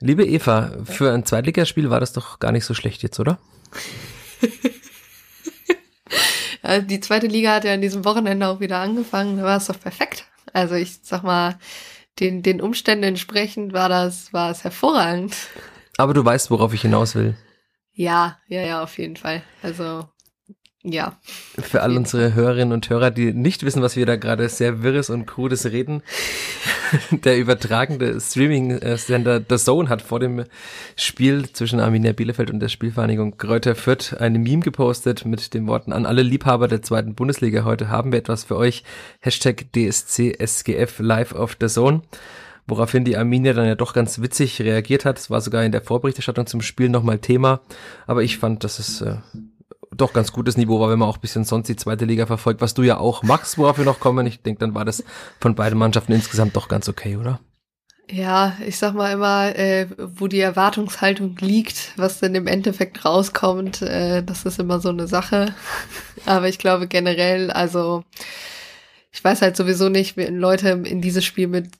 Liebe Eva, für ein Zweitligaspiel war das doch gar nicht so schlecht jetzt, oder? ja, die zweite Liga hat ja an diesem Wochenende auch wieder angefangen, da war es doch perfekt. Also ich sag mal, den, den Umständen entsprechend war das, war es hervorragend. Aber du weißt, worauf ich hinaus will. Ja, ja, ja, auf jeden Fall. Also ja. Für all unsere Hörerinnen und Hörer, die nicht wissen, was wir da gerade sehr wirres und krudes reden. Der übertragende Streaming-Sender The Zone hat vor dem Spiel zwischen Arminia Bielefeld und der Spielvereinigung Kräuter Fürth eine Meme gepostet mit den Worten an alle Liebhaber der zweiten Bundesliga. Heute haben wir etwas für euch. Hashtag DSCSGF live auf The Zone woraufhin die Arminia dann ja doch ganz witzig reagiert hat. Es war sogar in der Vorberichterstattung zum Spiel nochmal Thema, aber ich fand, dass es äh, doch ganz gutes Niveau war, wenn man auch ein bisschen sonst die zweite Liga verfolgt, was du ja auch machst, worauf wir noch kommen. Ich denke, dann war das von beiden Mannschaften insgesamt doch ganz okay, oder? Ja, ich sag mal immer, äh, wo die Erwartungshaltung liegt, was denn im Endeffekt rauskommt, äh, das ist immer so eine Sache. Aber ich glaube generell, also ich weiß halt sowieso nicht, Leute in dieses Spiel mit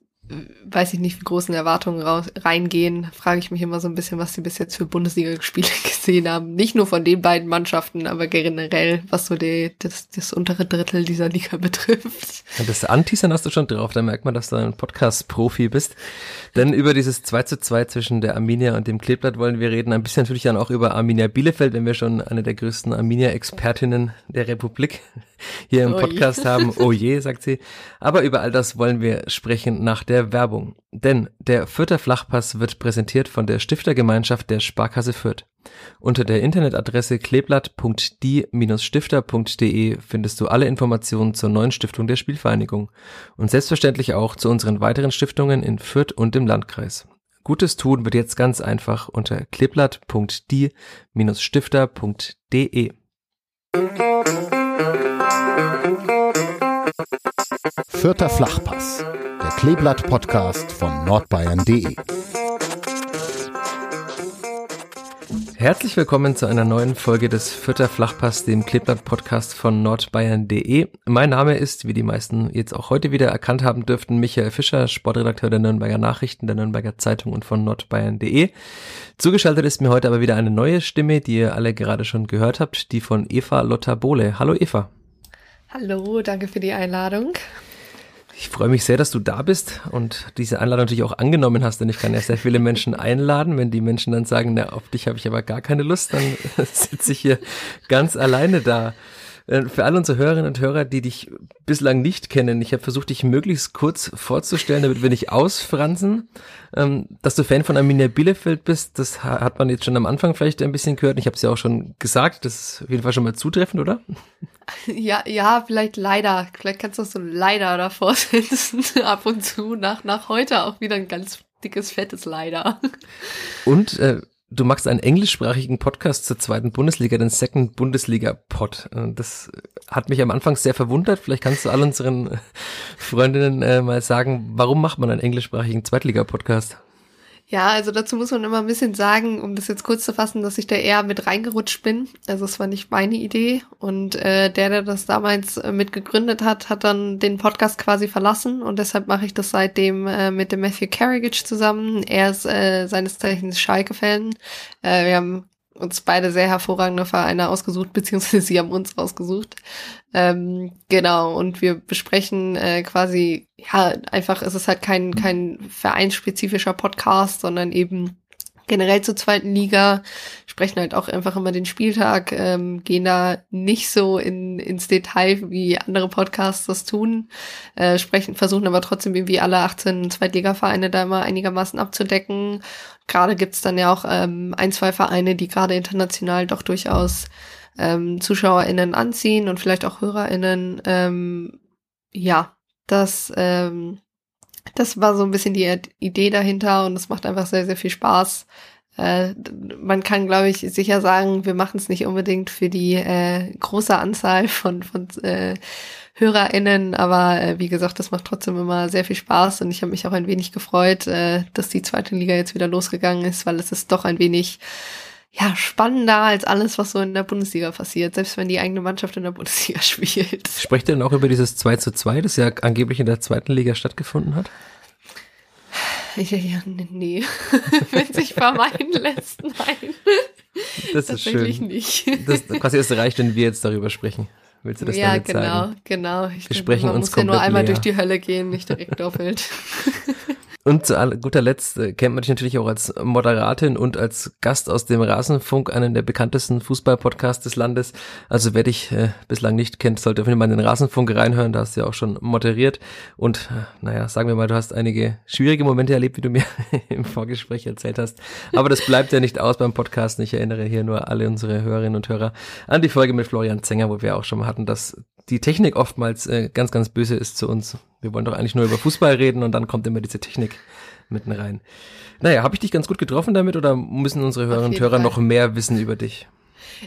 weiß ich nicht, wie großen Erwartungen raus, reingehen, frage ich mich immer so ein bisschen, was sie bis jetzt für Bundesligaspiele gesehen haben. Nicht nur von den beiden Mannschaften, aber generell, was so die, das, das untere Drittel dieser Liga betrifft. Das Anteasern hast du schon drauf, da merkt man, dass du ein Podcast-Profi bist. Denn über dieses 2 zu 2 zwischen der Arminia und dem Kleeblatt wollen wir reden. Ein bisschen natürlich dann auch über Arminia Bielefeld, wenn wir schon eine der größten Arminia-Expertinnen der Republik hier im Podcast oh haben. Oh je, sagt sie. Aber über all das wollen wir sprechen nach der Werbung. Denn der Fürther Flachpass wird präsentiert von der Stiftergemeinschaft der Sparkasse Fürth. Unter der Internetadresse kleeblatt.die-stifter.de findest du alle Informationen zur neuen Stiftung der Spielvereinigung und selbstverständlich auch zu unseren weiteren Stiftungen in Fürth und im Landkreis. Gutes tun wird jetzt ganz einfach unter kleeblatt.die-stifter.de. Vierter Flachpass, der Kleeblatt-Podcast von nordbayern.de. Herzlich willkommen zu einer neuen Folge des Vierter Flachpass, dem Kleeblatt-Podcast von nordbayern.de. Mein Name ist, wie die meisten jetzt auch heute wieder erkannt haben dürften, Michael Fischer, Sportredakteur der Nürnberger Nachrichten, der Nürnberger Zeitung und von nordbayern.de. Zugeschaltet ist mir heute aber wieder eine neue Stimme, die ihr alle gerade schon gehört habt, die von Eva Lotta Bohle. Hallo Eva. Hallo, danke für die Einladung. Ich freue mich sehr, dass du da bist und diese Einladung natürlich auch angenommen hast, denn ich kann ja sehr viele Menschen einladen. Wenn die Menschen dann sagen, na, auf dich habe ich aber gar keine Lust, dann sitze ich hier ganz alleine da. Äh, für alle unsere Hörerinnen und Hörer, die dich bislang nicht kennen, ich habe versucht, dich möglichst kurz vorzustellen, damit wir nicht ausfransen. Ähm, dass du Fan von Arminia Bielefeld bist, das hat man jetzt schon am Anfang vielleicht ein bisschen gehört. Ich habe es ja auch schon gesagt, das ist auf jeden Fall schon mal zutreffend, oder? Ja, ja, vielleicht leider. Vielleicht kannst du so leider davor setzen. Ab und zu. Nach, nach heute auch wieder ein ganz dickes, fettes Leider. Und äh, du machst einen englischsprachigen Podcast zur zweiten Bundesliga, den Second Bundesliga Pod. Äh, das hat mich am Anfang sehr verwundert. Vielleicht kannst du all unseren Freundinnen äh, mal sagen, warum macht man einen englischsprachigen Zweitliga-Podcast? Ja, also dazu muss man immer ein bisschen sagen, um das jetzt kurz zu fassen, dass ich da eher mit reingerutscht bin. Also es war nicht meine Idee. Und äh, der, der das damals äh, mit gegründet hat, hat dann den Podcast quasi verlassen. Und deshalb mache ich das seitdem äh, mit dem Matthew Carriage zusammen. Er ist äh, seines Zeichens Schalke-Fan. Äh, wir haben uns beide sehr hervorragende Vereine ausgesucht, beziehungsweise sie haben uns ausgesucht. Ähm, genau, und wir besprechen äh, quasi, ja, einfach, es ist halt kein, kein vereinsspezifischer Podcast, sondern eben generell zur zweiten Liga, sprechen halt auch einfach immer den Spieltag, ähm, gehen da nicht so in, ins Detail, wie andere Podcasts das tun, äh, sprechen, versuchen aber trotzdem irgendwie alle 18 Zweitligavereine da immer einigermaßen abzudecken. Gerade gibt's dann ja auch ähm, ein, zwei Vereine, die gerade international doch durchaus ähm, ZuschauerInnen anziehen und vielleicht auch HörerInnen. Ähm, ja, das ähm, das war so ein bisschen die Idee dahinter und es macht einfach sehr, sehr viel Spaß. Äh, man kann, glaube ich, sicher sagen, wir machen es nicht unbedingt für die äh, große Anzahl von, von äh, HörerInnen, aber äh, wie gesagt, das macht trotzdem immer sehr viel Spaß und ich habe mich auch ein wenig gefreut, äh, dass die zweite Liga jetzt wieder losgegangen ist, weil es ist doch ein wenig ja, spannender als alles, was so in der Bundesliga passiert, selbst wenn die eigene Mannschaft in der Bundesliga spielt. Sprecht ihr denn auch über dieses 2 zu 2, das ja angeblich in der zweiten Liga stattgefunden hat? Ja, ja, nee. Wenn sich vermeiden lässt, nein. Das ist schön. nicht. Das quasi erst reicht, wenn wir jetzt darüber sprechen. Willst du das ja, damit genau, sagen? genau. Ich wir sprechen man uns muss ja nur einmal leer. durch die Hölle gehen, nicht direkt doppelt. Und zu guter Letzt äh, kennt man dich natürlich auch als Moderatin und als Gast aus dem Rasenfunk, einen der bekanntesten Fußballpodcasts des Landes. Also wer dich äh, bislang nicht kennt, sollte auf jeden Fall in den Rasenfunk reinhören. Da hast du ja auch schon moderiert. Und äh, naja, sagen wir mal, du hast einige schwierige Momente erlebt, wie du mir im Vorgespräch erzählt hast. Aber das bleibt ja nicht aus beim Podcast. Ich erinnere hier nur alle unsere Hörerinnen und Hörer an die Folge mit Florian Zenger, wo wir auch schon mal hatten, dass die Technik oftmals äh, ganz, ganz böse ist zu uns. Wir wollen doch eigentlich nur über Fußball reden und dann kommt immer diese Technik mitten rein. Naja, habe ich dich ganz gut getroffen damit oder müssen unsere Hörerinnen und Hörer Fall. noch mehr wissen über dich?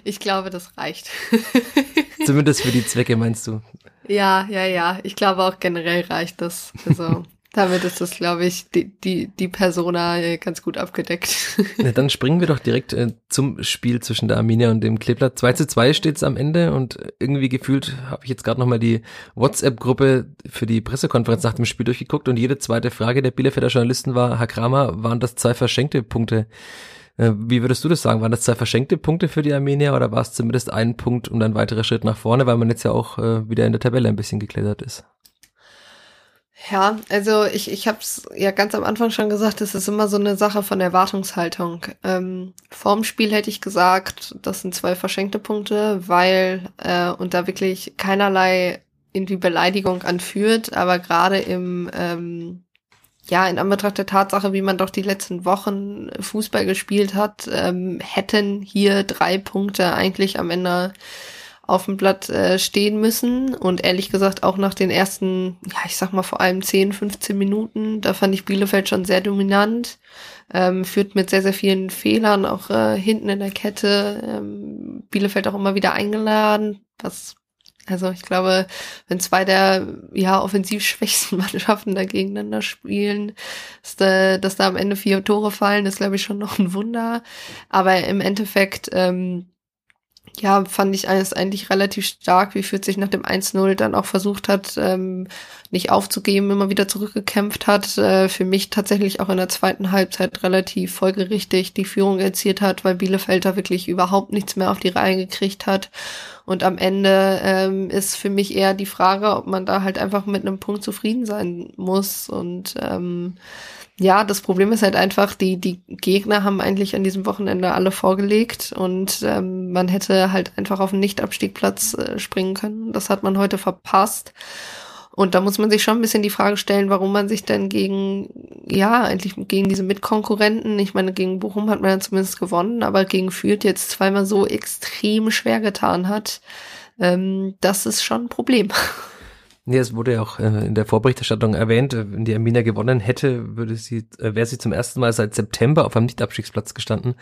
Ich glaube, das reicht. Zumindest für die Zwecke, meinst du? Ja, ja, ja. Ich glaube auch generell reicht das. Also damit ist das, glaube ich, die, die, die Persona äh, ganz gut abgedeckt. Ja, dann springen wir doch direkt äh, zum Spiel zwischen der Arminia und dem Kleeblatt. 2 zu 2 steht es am Ende und irgendwie gefühlt habe ich jetzt gerade nochmal die WhatsApp-Gruppe für die Pressekonferenz nach dem Spiel durchgeguckt und jede zweite Frage der Bielefelder Journalisten war, Herr Kramer, waren das zwei verschenkte Punkte? Äh, wie würdest du das sagen? Waren das zwei verschenkte Punkte für die Armenier oder war es zumindest ein Punkt und ein weiterer Schritt nach vorne, weil man jetzt ja auch äh, wieder in der Tabelle ein bisschen geklettert ist? Ja, also ich, ich habe es ja ganz am Anfang schon gesagt, es ist immer so eine Sache von Erwartungshaltung. Ähm, vorm Spiel hätte ich gesagt, das sind zwei verschenkte Punkte, weil äh, und da wirklich keinerlei irgendwie Beleidigung anführt, aber gerade im ähm, ja, in Anbetracht der Tatsache, wie man doch die letzten Wochen Fußball gespielt hat, ähm, hätten hier drei Punkte eigentlich am Ende auf dem Blatt äh, stehen müssen. Und ehrlich gesagt, auch nach den ersten, ja, ich sag mal vor allem 10, 15 Minuten, da fand ich Bielefeld schon sehr dominant. Ähm, führt mit sehr, sehr vielen Fehlern auch äh, hinten in der Kette. Ähm, Bielefeld auch immer wieder eingeladen, was also ich glaube, wenn zwei der ja offensiv schwächsten Mannschaften da gegeneinander spielen, dass da, dass da am Ende vier Tore fallen, ist glaube ich schon noch ein Wunder. Aber im Endeffekt ähm, ja, fand ich alles eigentlich relativ stark, wie Fürth sich nach dem 1-0 dann auch versucht hat, ähm, nicht aufzugeben, immer wieder zurückgekämpft hat. Äh, für mich tatsächlich auch in der zweiten Halbzeit relativ folgerichtig die Führung erzielt hat, weil Bielefeld da wirklich überhaupt nichts mehr auf die Reihe gekriegt hat. Und am Ende ähm, ist für mich eher die Frage, ob man da halt einfach mit einem Punkt zufrieden sein muss. Und ähm, ja, das Problem ist halt einfach, die, die Gegner haben eigentlich an diesem Wochenende alle vorgelegt und ähm, man hätte halt einfach auf den Nicht-Abstiegplatz äh, springen können. Das hat man heute verpasst. Und da muss man sich schon ein bisschen die Frage stellen, warum man sich denn gegen, ja, eigentlich gegen diese Mitkonkurrenten, ich meine, gegen Bochum hat man ja zumindest gewonnen, aber gegen Fürth jetzt zweimal so extrem schwer getan hat. Ähm, das ist schon ein Problem. Nee, es wurde ja auch äh, in der Vorberichterstattung erwähnt, äh, wenn die Arminia gewonnen hätte, würde sie, äh, wäre sie zum ersten Mal seit September auf einem Nicht-Abstiegsplatz gestanden.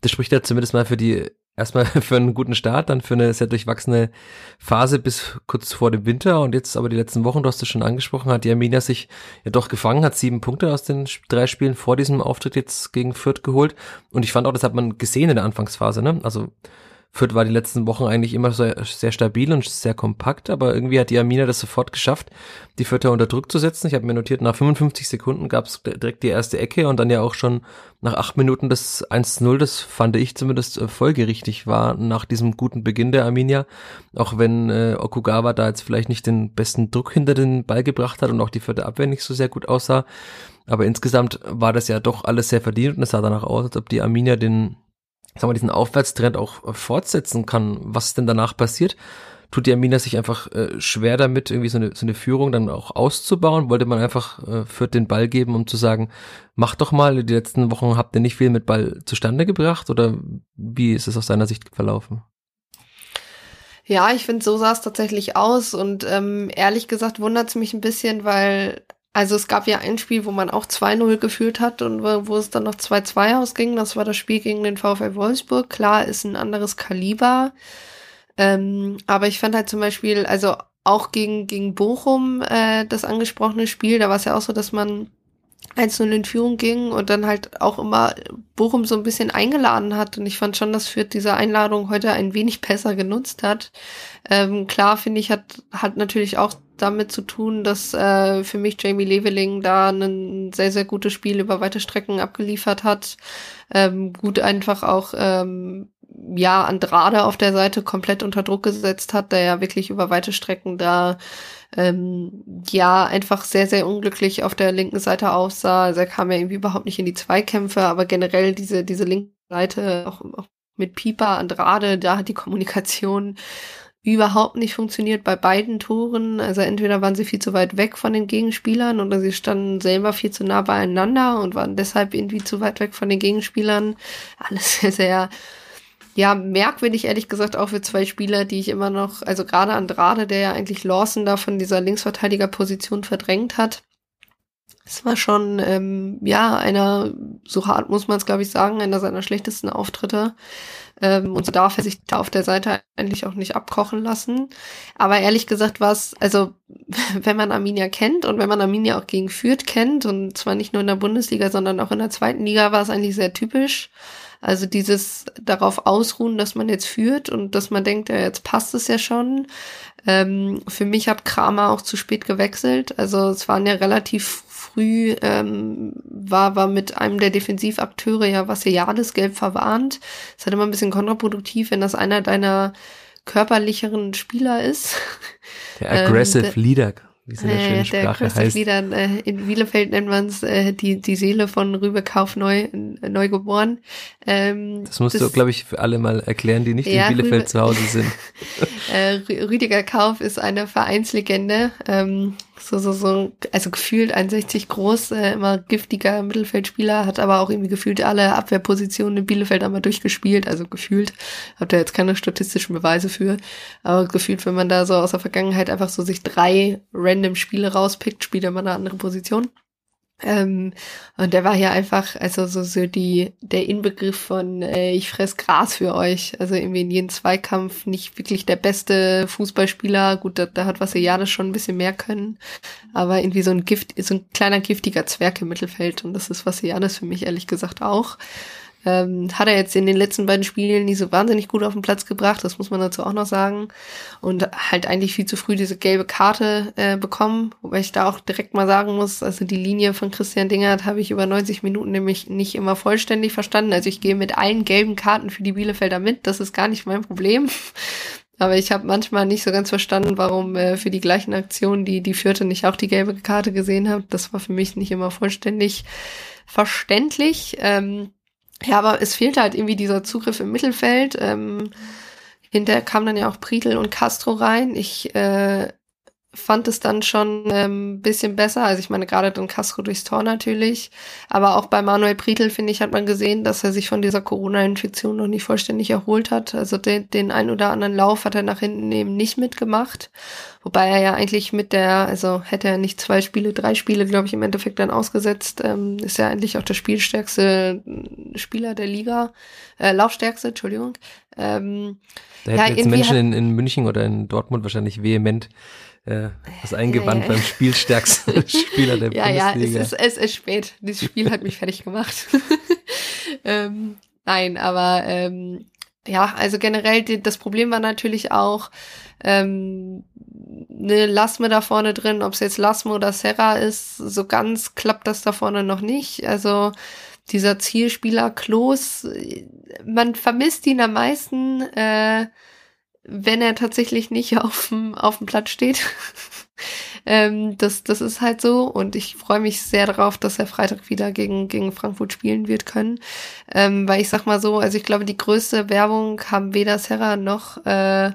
Das spricht ja zumindest mal für die, erstmal für einen guten Start, dann für eine sehr durchwachsene Phase bis kurz vor dem Winter und jetzt aber die letzten Wochen, du hast es schon angesprochen, hat die Arminia sich ja doch gefangen, hat sieben Punkte aus den drei Spielen vor diesem Auftritt jetzt gegen Fürth geholt und ich fand auch, das hat man gesehen in der Anfangsphase, ne? Also Fürth war die letzten Wochen eigentlich immer sehr, sehr stabil und sehr kompakt, aber irgendwie hat die Amina das sofort geschafft, die Fürther unter Druck zu setzen. Ich habe mir notiert, nach 55 Sekunden gab es direkt die erste Ecke und dann ja auch schon nach acht Minuten das 1-0, das fand ich zumindest äh, folgerichtig war nach diesem guten Beginn der Arminia, auch wenn äh, Okugawa da jetzt vielleicht nicht den besten Druck hinter den Ball gebracht hat und auch die vierte Abwehr nicht so sehr gut aussah. Aber insgesamt war das ja doch alles sehr verdient und es sah danach aus, als ob die Arminia den sagen wir, diesen Aufwärtstrend auch äh, fortsetzen kann. Was denn danach passiert? Tut die Amina sich einfach äh, schwer damit, irgendwie so eine, so eine Führung dann auch auszubauen? Wollte man einfach äh, für den Ball geben, um zu sagen, mach doch mal, die letzten Wochen habt ihr nicht viel mit Ball zustande gebracht? Oder wie ist es aus deiner Sicht verlaufen? Ja, ich finde, so sah es tatsächlich aus und ähm, ehrlich gesagt wundert es mich ein bisschen, weil also es gab ja ein Spiel, wo man auch 2-0 geführt hat und wo, es dann noch 2-2 ausging. Das war das Spiel gegen den VfL Wolfsburg. Klar, ist ein anderes Kaliber. Ähm, aber ich fand halt zum Beispiel, also auch gegen, gegen Bochum, äh, das angesprochene Spiel, da war es ja auch so, dass man 1-0 in Führung ging und dann halt auch immer Bochum so ein bisschen eingeladen hat. Und ich fand schon, dass Fürth diese Einladung heute ein wenig besser genutzt hat. Ähm, klar, finde ich, hat, hat natürlich auch damit zu tun, dass äh, für mich Jamie Leveling da ein sehr, sehr gutes Spiel über weite Strecken abgeliefert hat. Ähm, gut einfach auch ähm, ja Andrade auf der Seite komplett unter Druck gesetzt hat, der ja wirklich über weite Strecken da ähm, ja einfach sehr, sehr unglücklich auf der linken Seite aussah. Also er kam ja irgendwie überhaupt nicht in die Zweikämpfe, aber generell diese, diese linke Seite, auch, auch mit Pieper, Andrade, da hat die Kommunikation überhaupt nicht funktioniert bei beiden Toren. Also entweder waren sie viel zu weit weg von den Gegenspielern oder sie standen selber viel zu nah beieinander und waren deshalb irgendwie zu weit weg von den Gegenspielern. Alles sehr, sehr ja, merkwürdig, ehrlich gesagt, auch für zwei Spieler, die ich immer noch, also gerade Andrade, der ja eigentlich Lawson da von dieser Linksverteidigerposition verdrängt hat. Es war schon, ähm, ja, einer, so hart muss man es, glaube ich, sagen, einer seiner schlechtesten Auftritte. Ähm, und so darf er sich da auf der Seite eigentlich auch nicht abkochen lassen. Aber ehrlich gesagt war es, also wenn man Arminia kennt und wenn man Arminia auch gegen Fürth kennt, und zwar nicht nur in der Bundesliga, sondern auch in der zweiten Liga, war es eigentlich sehr typisch. Also dieses darauf ausruhen, dass man jetzt führt und dass man denkt, ja, jetzt passt es ja schon. Ähm, für mich hat Kramer auch zu spät gewechselt. Also es waren ja relativ früh, ähm, war, war mit einem der Defensivakteure ja Vassiliades gelb verwarnt. Es ist halt immer ein bisschen kontraproduktiv, wenn das einer deiner körperlicheren Spieler ist. Der Aggressive ähm, Leader wie es in der äh, schönen Sprache der heißt. Lieder, äh, in Bielefeld nennt man es äh, die, die Seele von Rübekauf neu, neu geboren. Ähm, das musst das, du, glaube ich, für alle mal erklären, die nicht ja, in Bielefeld Rübe, zu Hause sind. äh, Rüdiger Kauf ist eine Vereinslegende. Ähm, so, so, so, also gefühlt 61 groß, äh, immer giftiger Mittelfeldspieler, hat aber auch irgendwie gefühlt alle Abwehrpositionen in Bielefeld einmal durchgespielt, also gefühlt, hab da jetzt keine statistischen Beweise für, aber gefühlt, wenn man da so aus der Vergangenheit einfach so sich drei random Spiele rauspickt, spielt er mal eine andere Position. Ähm, und der war hier einfach, also so, so die, der Inbegriff von äh, ich fress Gras für euch. Also irgendwie in jedem Zweikampf nicht wirklich der beste Fußballspieler. Gut, da, da hat Vassiliades schon ein bisschen mehr können. Aber irgendwie so ein Gift, so ein kleiner giftiger Zwerg im Mittelfeld. Und das ist Vassiliades für mich ehrlich gesagt auch. Ähm, hat er jetzt in den letzten beiden Spielen nicht so wahnsinnig gut auf den Platz gebracht, das muss man dazu auch noch sagen. Und halt eigentlich viel zu früh diese gelbe Karte äh, bekommen, wobei ich da auch direkt mal sagen muss, also die Linie von Christian Dingert habe ich über 90 Minuten nämlich nicht immer vollständig verstanden. Also ich gehe mit allen gelben Karten für die Bielefelder mit, das ist gar nicht mein Problem. Aber ich habe manchmal nicht so ganz verstanden, warum äh, für die gleichen Aktionen die die vierte nicht auch die gelbe Karte gesehen hat. Das war für mich nicht immer vollständig verständlich. Ähm, ja, aber es fehlte halt irgendwie dieser Zugriff im Mittelfeld. Ähm, hinterher kamen dann ja auch Prietl und Castro rein. Ich äh, fand es dann schon ähm, bisschen besser. Also ich meine, gerade Don Castro durchs Tor natürlich. Aber auch bei Manuel Prietl, finde ich, hat man gesehen, dass er sich von dieser Corona-Infektion noch nicht vollständig erholt hat. Also den, den ein oder anderen Lauf hat er nach hinten eben nicht mitgemacht. Wobei er ja eigentlich mit der, also hätte er nicht zwei Spiele, drei Spiele, glaube ich, im Endeffekt dann ausgesetzt, ähm, ist ja eigentlich auch der spielstärkste Spieler der Liga. Äh, Laufstärkste, Entschuldigung. Ähm, da hätten ja, jetzt Menschen in, in München oder in Dortmund wahrscheinlich vehement äh, was eingewandt ja, ja, beim spielstärksten Spieler der ja, Bundesliga. Ja, es ist, es ist spät. Dieses Spiel hat mich fertig gemacht. ähm, nein, aber ähm, ja, also generell das Problem war natürlich auch ähm, eine Lasme da vorne drin, ob es jetzt Lasme oder Serra ist, so ganz klappt das da vorne noch nicht. Also dieser Zielspieler Klos, man vermisst ihn am meisten. Äh, wenn er tatsächlich nicht auf dem, auf dem Platz steht. ähm, das, das ist halt so und ich freue mich sehr darauf, dass er Freitag wieder gegen, gegen Frankfurt spielen wird können. Ähm, weil ich sag mal so, also ich glaube, die größte Werbung haben weder Serra noch äh,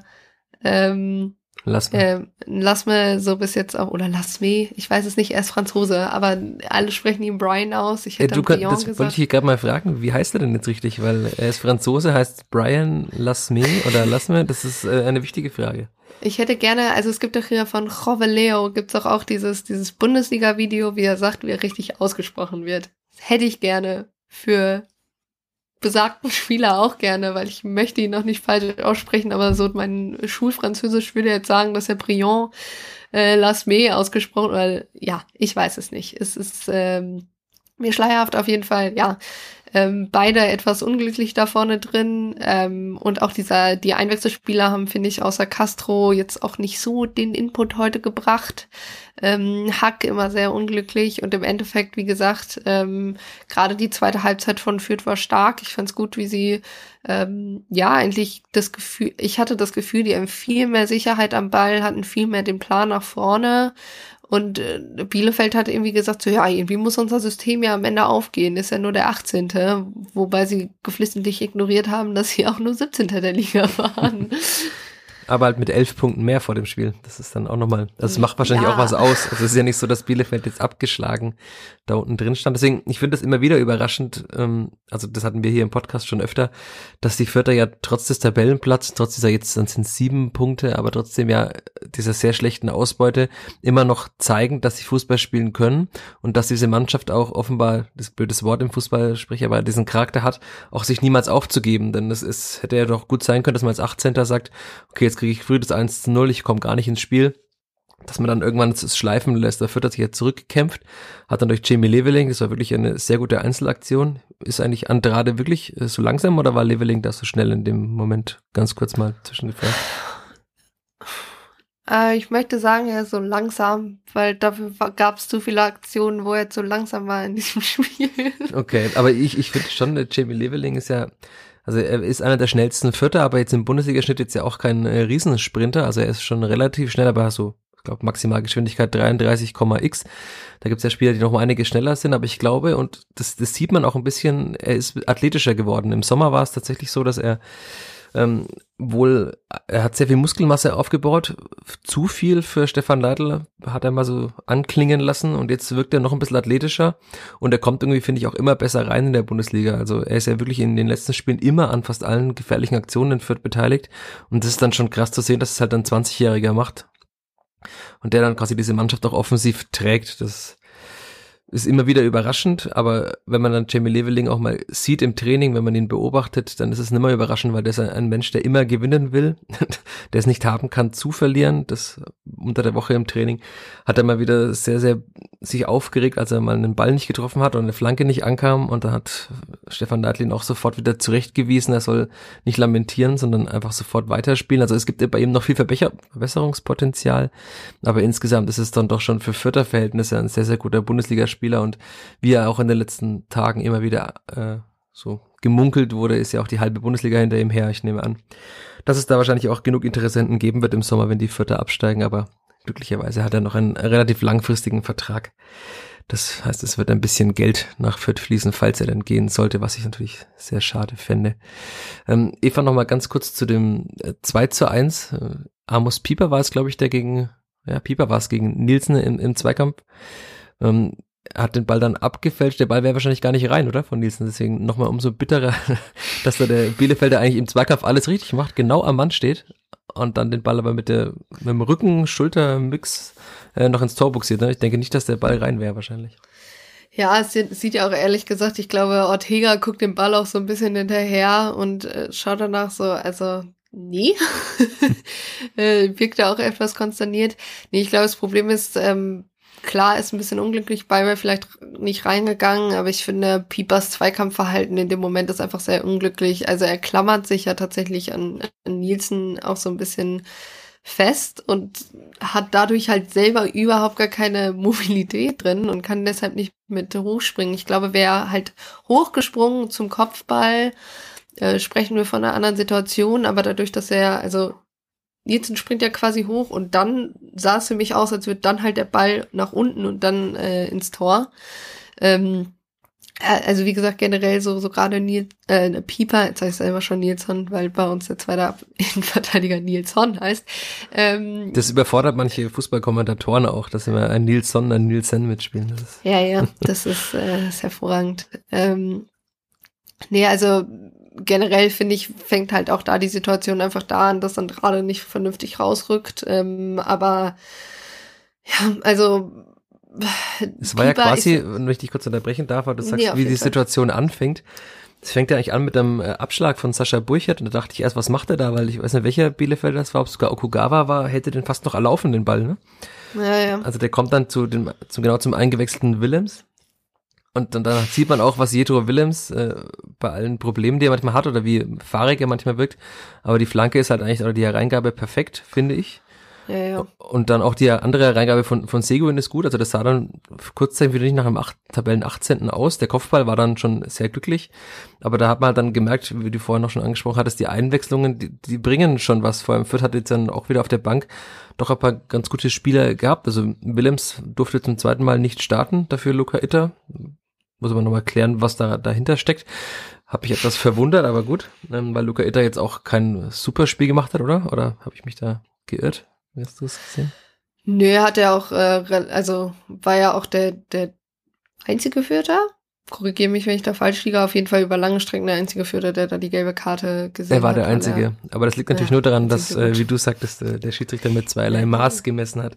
ähm, Lass mir. Äh, lass mir so bis jetzt auch, oder lass me, ich weiß es nicht, er ist Franzose, aber alle sprechen ihn Brian aus. Ich hätte äh, du kann, das gesagt. wollte ich hier gerade mal fragen, wie heißt er denn jetzt richtig? Weil er ist Franzose, heißt Brian Lass me oder lass mir? Das ist äh, eine wichtige Frage. Ich hätte gerne, also es gibt doch hier von Joveleo, gibt es auch, auch dieses, dieses Bundesliga-Video, wie er sagt, wie er richtig ausgesprochen wird. Das hätte ich gerne für besagten Spieler auch gerne, weil ich möchte ihn noch nicht falsch aussprechen, aber so mein Schulfranzösisch würde jetzt sagen, dass er Briand äh, Lasme ausgesprochen, weil ja, ich weiß es nicht. Es ist ähm, mir schleierhaft auf jeden Fall, ja. Ähm, beide etwas unglücklich da vorne drin. Ähm, und auch dieser, die Einwechselspieler haben, finde ich, außer Castro jetzt auch nicht so den Input heute gebracht. Ähm, Hack immer sehr unglücklich und im Endeffekt, wie gesagt, ähm, gerade die zweite Halbzeit von Fürth war stark. Ich fand es gut, wie sie ähm, ja eigentlich das Gefühl, ich hatte das Gefühl, die haben viel mehr Sicherheit am Ball, hatten viel mehr den Plan nach vorne und äh, Bielefeld hat irgendwie gesagt, so ja, irgendwie muss unser System ja am Ende aufgehen, ist ja nur der 18. Wobei sie geflissentlich ignoriert haben, dass sie auch nur 17. der Liga waren. aber halt mit elf Punkten mehr vor dem Spiel. Das ist dann auch nochmal, das also macht wahrscheinlich ja. auch was aus. Also es ist ja nicht so, dass Bielefeld jetzt abgeschlagen da unten drin stand. Deswegen, ich finde das immer wieder überraschend, ähm, also das hatten wir hier im Podcast schon öfter, dass die Vierter ja trotz des Tabellenplatz, trotz dieser jetzt, dann sind sieben Punkte, aber trotzdem ja dieser sehr schlechten Ausbeute immer noch zeigen, dass sie Fußball spielen können und dass diese Mannschaft auch offenbar, das blödes Wort im Fußball spricht, aber diesen Charakter hat, auch sich niemals aufzugeben. Denn es ist, hätte ja doch gut sein können, dass man als 18. sagt, okay, jetzt kriege ich früh das 1 zu 0, ich komme gar nicht ins Spiel. Dass man dann irgendwann es schleifen lässt. Der Fürth hat sich jetzt zurückgekämpft, hat dann durch Jamie Leveling, das war wirklich eine sehr gute Einzelaktion. Ist eigentlich Andrade wirklich äh, so langsam oder war Leveling da so schnell in dem Moment? Ganz kurz mal zwischengefragt. Äh, ich möchte sagen, er ist so langsam, weil dafür gab es zu viele Aktionen, wo er zu langsam war in diesem Spiel. Okay, aber ich, ich finde schon, Jamie Leveling ist ja also er ist einer der schnellsten Vierter, aber jetzt im Bundesligaschnitt jetzt ja auch kein äh, Riesensprinter. Also er ist schon relativ schnell, aber so, ich glaube, Maximalgeschwindigkeit 33,x. Da gibt's ja Spieler, die noch mal einige schneller sind, aber ich glaube, und das, das sieht man auch ein bisschen, er ist athletischer geworden. Im Sommer war es tatsächlich so, dass er ähm, wohl, er hat sehr viel Muskelmasse aufgebaut, zu viel für Stefan Leitl, hat er mal so anklingen lassen und jetzt wirkt er noch ein bisschen athletischer und er kommt irgendwie, finde ich, auch immer besser rein in der Bundesliga. Also er ist ja wirklich in den letzten Spielen immer an fast allen gefährlichen Aktionen in Fürth beteiligt und das ist dann schon krass zu sehen, dass es halt ein 20-Jähriger macht und der dann quasi diese Mannschaft auch offensiv trägt. Das ist immer wieder überraschend, aber wenn man dann Jamie Leveling auch mal sieht im Training, wenn man ihn beobachtet, dann ist es nicht mehr überraschend, weil der ist ein Mensch, der immer gewinnen will, der es nicht haben kann zu verlieren. Das unter der Woche im Training hat er mal wieder sehr, sehr sich aufgeregt, als er mal einen Ball nicht getroffen hat und eine Flanke nicht ankam und dann hat Stefan Neidlin auch sofort wieder zurechtgewiesen, er soll nicht lamentieren, sondern einfach sofort weiterspielen. Also es gibt bei ihm noch viel Verbesserungspotenzial, aber insgesamt ist es dann doch schon für Vierter-Verhältnisse ein sehr, sehr guter Bundesliga Spieler und wie er auch in den letzten Tagen immer wieder äh, so gemunkelt wurde, ist ja auch die halbe Bundesliga hinter ihm her. Ich nehme an, dass es da wahrscheinlich auch genug Interessenten geben wird im Sommer, wenn die Vierter absteigen, aber glücklicherweise hat er noch einen relativ langfristigen Vertrag. Das heißt, es wird ein bisschen Geld nach Fürth fließen, falls er dann gehen sollte, was ich natürlich sehr schade fände. Ähm, Eva, noch mal ganz kurz zu dem 2 äh, zu 1. Äh, Amos Pieper war es, glaube ich, der gegen, ja, Pieper war es gegen Nielsen im, im Zweikampf. Ähm, hat den Ball dann abgefälscht. Der Ball wäre wahrscheinlich gar nicht rein, oder? Von Nielsen. Deswegen nochmal umso bitterer, dass da der Bielefelder eigentlich im Zweikampf alles richtig macht, genau am Mann steht und dann den Ball aber mit, der, mit dem Rücken-Schulter-Mix äh, noch ins Tor buxiert. Ne? Ich denke nicht, dass der Ball rein wäre wahrscheinlich. Ja, es sieht ja auch ehrlich gesagt, ich glaube, Ortega guckt den Ball auch so ein bisschen hinterher und äh, schaut danach so, also nee, äh, wirkt er auch etwas konsterniert. Nee, ich glaube, das Problem ist, ähm, klar ist ein bisschen unglücklich bei mir vielleicht nicht reingegangen, aber ich finde Piepers Zweikampfverhalten in dem Moment ist einfach sehr unglücklich. Also er klammert sich ja tatsächlich an, an Nielsen auch so ein bisschen fest und hat dadurch halt selber überhaupt gar keine Mobilität drin und kann deshalb nicht mit hochspringen. Ich glaube, wäre halt hochgesprungen zum Kopfball, äh, sprechen wir von einer anderen Situation, aber dadurch, dass er, also Nielsen springt ja quasi hoch und dann sah es für mich aus, als würde dann halt der Ball nach unten und dann äh, ins Tor. Ähm, äh, also wie gesagt, generell so, so gerade Nils, äh, Pieper, jetzt heißt er immer schon Nilsson, weil bei uns der zweite Innenverteidiger Nilsson heißt. Ähm, das überfordert manche Fußballkommentatoren auch, dass immer ein Nilsson, ein Nielsen mitspielen. Das ja, ja, das ist, äh, ist hervorragend. Ähm, nee, also generell finde ich, fängt halt auch da die Situation einfach da an, dass dann gerade nicht vernünftig rausrückt. Ähm, aber ja, also es war ja quasi, wenn ich dich kurz unterbrechen darf, weil du sagst, nee, wie die Situation anfängt. Es fängt ja eigentlich an mit einem äh, Abschlag von Sascha Burchert und da dachte ich erst, was macht er da, weil ich weiß nicht, welcher Bielefelder das war, ob es sogar Okugawa war, hätte den fast noch erlaufen, den Ball, ne? Ja, ja. Also der kommt dann zu dem, zu, genau zum eingewechselten Willems Und dann, dann sieht man auch, was Jetro Willems äh, bei allen Problemen, die er manchmal hat oder wie fahrig er manchmal wirkt. Aber die Flanke ist halt eigentlich, oder die Hereingabe perfekt, finde ich. Ja, ja. Und dann auch die andere Reingabe von, von Seguin ist gut. Also das sah dann kurzzeitig wieder nicht nach dem 8, Tabellen 18. aus. Der Kopfball war dann schon sehr glücklich. Aber da hat man halt dann gemerkt, wie du vorhin noch schon angesprochen hattest, die Einwechslungen, die, die bringen schon was. Vor allem Fürth hat jetzt dann auch wieder auf der Bank doch ein paar ganz gute Spieler gehabt. Also Willems durfte zum zweiten Mal nicht starten, dafür Luca Itter. Muss aber nochmal klären, was da dahinter steckt. Hab mich etwas verwundert, aber gut, ähm, weil Luca Itter jetzt auch kein Superspiel gemacht hat, oder? Oder habe ich mich da geirrt? Wie hast du es gesehen? Nö, hat er auch, äh, also war ja auch der, der einzige Vierter. Korrigiere mich, wenn ich da falsch liege. Auf jeden Fall über lange Strecken der einzige Vierter, der da die gelbe Karte gesehen hat. Er war der weil Einzige. er- Aber das liegt natürlich Ja, nur daran, dass, äh, wie du sagtest, äh, der Schiedsrichter mit zweierlei Maß gemessen hat.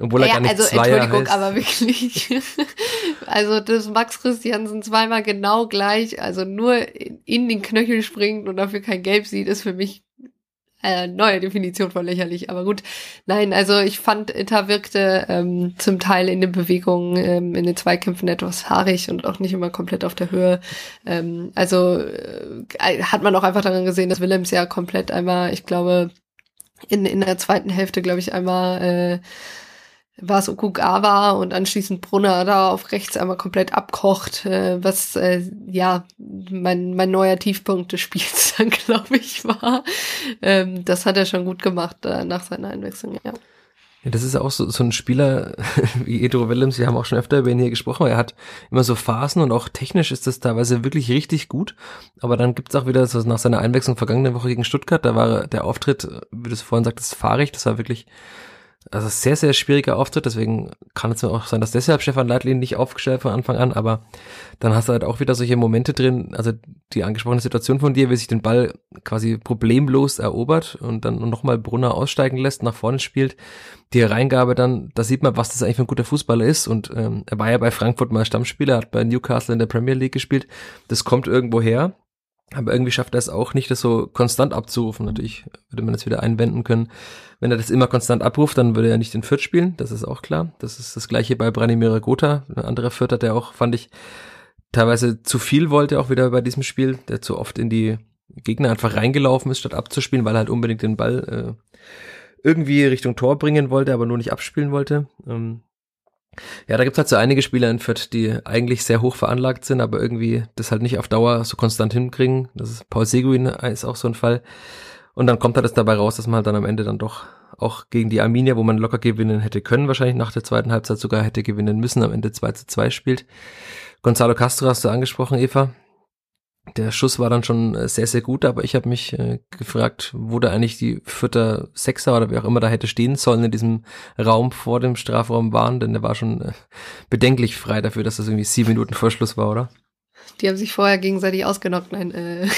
Obwohl er ja, gar nicht also Zweier Entschuldigung, heißt. aber wirklich. also das Max Christiansen zweimal genau gleich, also nur in, in den Knöchel springt und dafür kein Gelb sieht, ist für mich äh, neue Definition von lächerlich. Aber gut, nein, also ich fand, Itta wirkte ähm, zum Teil in den Bewegungen, ähm, in den Zweikämpfen etwas haarig und auch nicht immer komplett auf der Höhe. Ähm, also äh, hat man auch einfach daran gesehen, dass Willems ja komplett einmal, ich glaube, in, in der zweiten Hälfte, glaube ich, einmal äh, war es Okugawa und anschließend Brunner da auf rechts einmal komplett abkocht, äh, was äh, ja mein, mein neuer Tiefpunkt des Spiels dann, glaube ich, war. Ähm, das hat er schon gut gemacht äh, nach seiner Einwechslung, ja. Ja, das ist auch so, so ein Spieler wie Edro Willems, wir haben auch schon öfter über ihn hier gesprochen, er hat immer so Phasen und auch technisch ist das teilweise wirklich richtig gut, aber dann gibt's auch wieder so nach seiner Einwechslung vergangene Woche gegen Stuttgart, da war der Auftritt, wie du es vorhin sagtest, fahrig, das war wirklich also sehr, sehr schwieriger Auftritt, deswegen kann es auch sein, dass deshalb Stefan Leitlin nicht aufgestellt von Anfang an, aber dann hast du halt auch wieder solche Momente drin, also die angesprochene Situation von dir, wie sich den Ball quasi problemlos erobert und dann nochmal Brunner aussteigen lässt, nach vorne spielt, die Reingabe dann, da sieht man, was das eigentlich für ein guter Fußballer ist und ähm, er war ja bei Frankfurt mal Stammspieler, hat bei Newcastle in der Premier League gespielt, das kommt irgendwo her, aber irgendwie schafft er es auch nicht, das so konstant abzurufen. Natürlich würde man das wieder einwenden können. Wenn er das immer konstant abruft, dann würde er nicht in Fürth spielen. Das ist auch klar. Das ist das gleiche bei Branimir Gotha. Ein anderer Fürther, der auch, fand ich, teilweise zu viel wollte, auch wieder bei diesem Spiel, der zu oft in die Gegner einfach reingelaufen ist, statt abzuspielen, weil er halt unbedingt den Ball äh, irgendwie Richtung Tor bringen wollte, aber nur nicht abspielen wollte. Ähm, ja, da gibt's halt so einige Spieler in Fürth, die eigentlich sehr hoch veranlagt sind, aber irgendwie das halt nicht auf Dauer so konstant hinkriegen. Das ist Paul Seguin ist auch so ein Fall. Und dann kommt halt das dabei raus, dass man halt dann am Ende dann doch auch gegen die Arminia, wo man locker gewinnen hätte können, wahrscheinlich nach der zweiten Halbzeit sogar hätte gewinnen müssen, am Ende 2 zu 2 spielt. Gonzalo Castro hast du angesprochen, Eva. Der Schuss war dann schon äh, sehr, sehr gut, aber ich habe mich äh, gefragt, wo da eigentlich die Vierter Sechser oder wer auch immer da hätte stehen sollen in diesem Raum vor dem Strafraum waren, denn der war schon äh, bedenklich frei dafür, dass das irgendwie sieben Minuten vor Schluss war, oder? Die haben sich vorher gegenseitig ausgenockt. Nein, äh,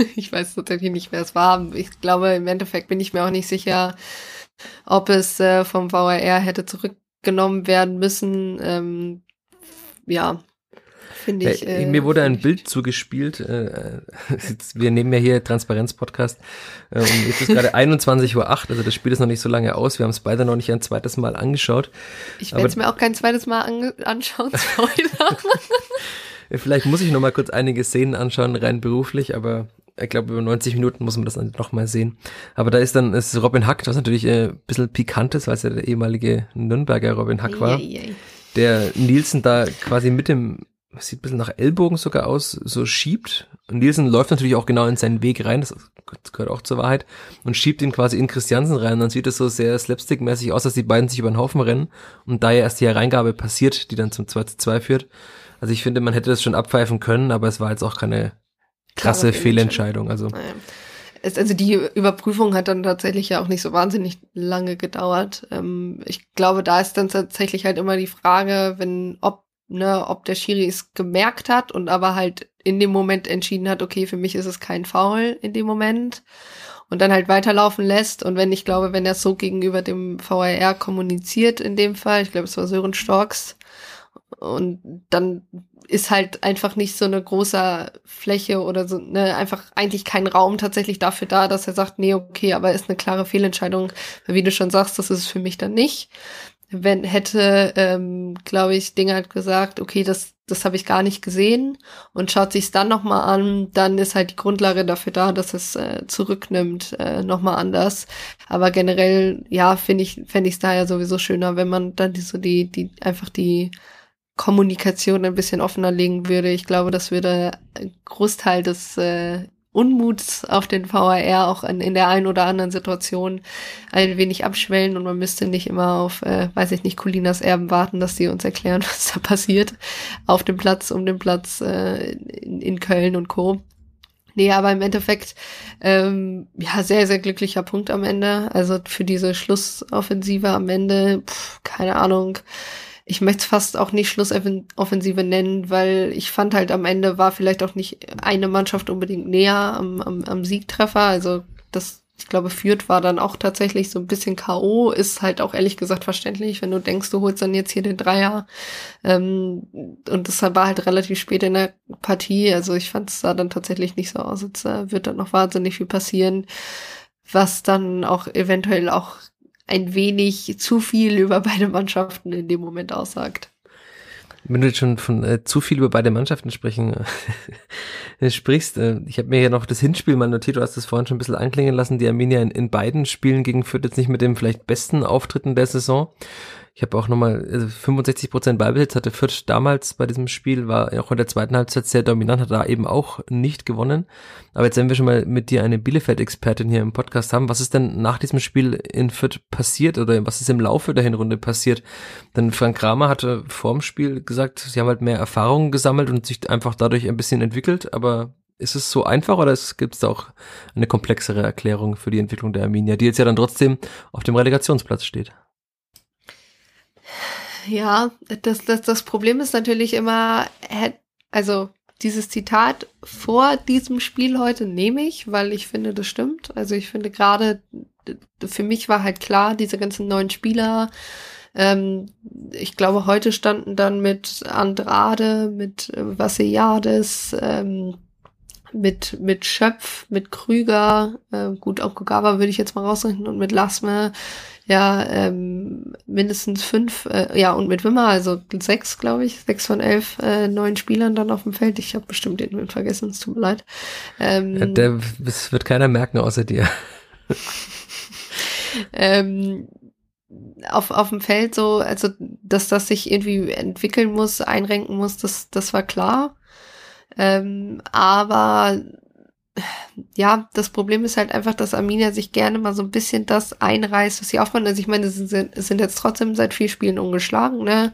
ich weiß tatsächlich nicht, wer es war. Ich glaube, im Endeffekt bin ich mir auch nicht sicher, ob es äh, vom VAR hätte zurückgenommen werden müssen. Ähm, ja, finde ich. Äh, mir wurde ein Bild zugespielt. Äh, wir nehmen ja hier Transparenz-Podcast. Äh, und jetzt ist gerade 21.08 Uhr, also das Spiel ist noch nicht so lange aus. Wir haben es beide noch nicht ein zweites Mal angeschaut. Ich werde es mir auch kein zweites Mal ange anschauen, Spoiler. Vielleicht muss ich noch mal kurz einige Szenen anschauen, rein beruflich, aber ich glaube, über 90 Minuten muss man das dann noch mal sehen. Aber da ist dann ist Robin Hack, was natürlich äh, ein bisschen pikant ist, weil es ja der ehemalige Nürnberger Robin Hack war. Der Nielsen da quasi mit dem, sieht ein bisschen nach Ellbogen sogar aus, so schiebt. Und Nielsen läuft natürlich auch genau in seinen Weg rein, das gehört auch zur Wahrheit, und schiebt ihn quasi in Christiansen rein. Und dann sieht es so sehr slapstick-mäßig aus, dass die beiden sich über den Haufen rennen und da ja erst die Hereingabe passiert, die dann zum 2 zu 2 führt. Also ich finde, man hätte das schon abpfeifen können, aber es war jetzt auch keine krasse Fehlentscheidung. Also also die Überprüfung hat dann tatsächlich ja auch nicht so wahnsinnig lange gedauert. Ähm, ich glaube, da ist dann tatsächlich halt immer die Frage, wenn, ob, ne, ob der Schiri es gemerkt hat und aber halt in dem Moment entschieden hat, okay, für mich ist es kein Foul in dem Moment und dann halt weiterlaufen lässt. Und wenn ich glaube, wenn er so gegenüber dem VAR kommuniziert in dem Fall, ich glaube, es war Sören Storks, und dann ist halt einfach nicht so eine große Fläche oder so, ne, einfach eigentlich kein Raum tatsächlich dafür da, dass er sagt, nee, okay, aber ist eine klare Fehlentscheidung. Wie du schon sagst, das ist es für mich dann nicht. wenn hätte, ähm, glaube ich, Ding hat gesagt, okay, das, das habe ich gar nicht gesehen und schaut sich dann nochmal an, dann ist halt die Grundlage dafür da, dass es äh, zurücknimmt, äh, nochmal anders. Aber generell, ja, finde ich, fände ich es da ja sowieso schöner, wenn man dann die, so die, die, einfach die Kommunikation ein bisschen offener legen würde. Ich glaube, das würde ein Großteil des äh, Unmuts auf den VAR auch in, in der einen oder anderen Situation ein wenig abschwellen und man müsste nicht immer auf, äh, weiß ich nicht, Colinas Erben warten, dass sie uns erklären, was da passiert auf dem Platz, um den Platz äh, in, in Köln und Co. Nee, aber im Endeffekt, ähm, ja, sehr, sehr glücklicher Punkt am Ende. Also für diese Schlussoffensive am Ende, pff, keine Ahnung ich möchte es fast auch nicht Schlussoffensive nennen, weil ich fand halt am Ende war vielleicht auch nicht eine Mannschaft unbedingt näher am, am, am Siegtreffer. Also das, ich glaube, führt war dann auch tatsächlich so ein bisschen K.O. Ist halt auch ehrlich gesagt verständlich, wenn du denkst, du holst dann jetzt hier den Dreier. Ähm, und das war halt relativ spät in der Partie. Also ich fand es sah dann tatsächlich nicht so aus, als äh, wird dann noch wahnsinnig viel passieren was dann auch eventuell auch ein wenig zu viel über beide Mannschaften in dem Moment aussagt. Wenn du jetzt schon von äh, zu viel über beide Mannschaften sprechen äh, sprichst, äh, ich habe mir ja noch das Hinspiel mal notiert, du hast das vorhin schon ein bisschen anklingen lassen, die Arminia in, in beiden Spielen gegen Fürth jetzt nicht mit dem vielleicht besten Auftritten der Saison. Ich habe auch nochmal, also 65 Prozent Ballbesitz hatte Fürth damals bei diesem Spiel, war auch in der zweiten Halbzeit sehr dominant, hat da eben auch nicht gewonnen. Aber jetzt, wenn wir schon mal mit dir eine Bielefeld-Expertin hier im Podcast haben, was ist denn nach diesem Spiel in Fürth passiert oder was ist im Laufe der Hinrunde passiert? Denn Frank Kramer hatte vorm Spiel gesagt, sie haben halt mehr Erfahrungen gesammelt und sich einfach dadurch ein bisschen entwickelt, aber ist es so einfach oder gibt es da auch eine komplexere Erklärung für die Entwicklung der Arminia, die jetzt ja dann trotzdem auf dem Relegationsplatz steht? Ja, das, das, das Problem ist natürlich immer, also dieses Zitat vor diesem Spiel heute nehme ich, weil ich finde, das stimmt. Also ich finde gerade, für mich war halt klar, diese ganzen neuen Spieler, ähm, ich glaube, heute standen dann mit Andrade, mit äh, Vassiliades, ähm, mit, mit Schöpf, mit Krüger, äh, gut, auch Kugawa würde ich jetzt mal rausrechnen und mit Lasme, ja, ähm, mindestens fünf, äh, ja, und mit Wimmer, also sechs, glaube ich, sechs von elf äh, neuen Spielern dann auf dem Feld. Ich habe bestimmt den vergessen, es tut mir leid. Ähm, ja, der, das wird keiner merken außer dir. ähm, auf, auf dem Feld so, also dass das sich irgendwie entwickeln muss, einrenken muss, das, das war klar. Ähm, aber ja, das Problem ist halt einfach, dass Arminia sich gerne mal so ein bisschen das einreißt, was sie aufbauen. Also ich meine, es sind, sind jetzt trotzdem seit vier Spielen ungeschlagen, ne?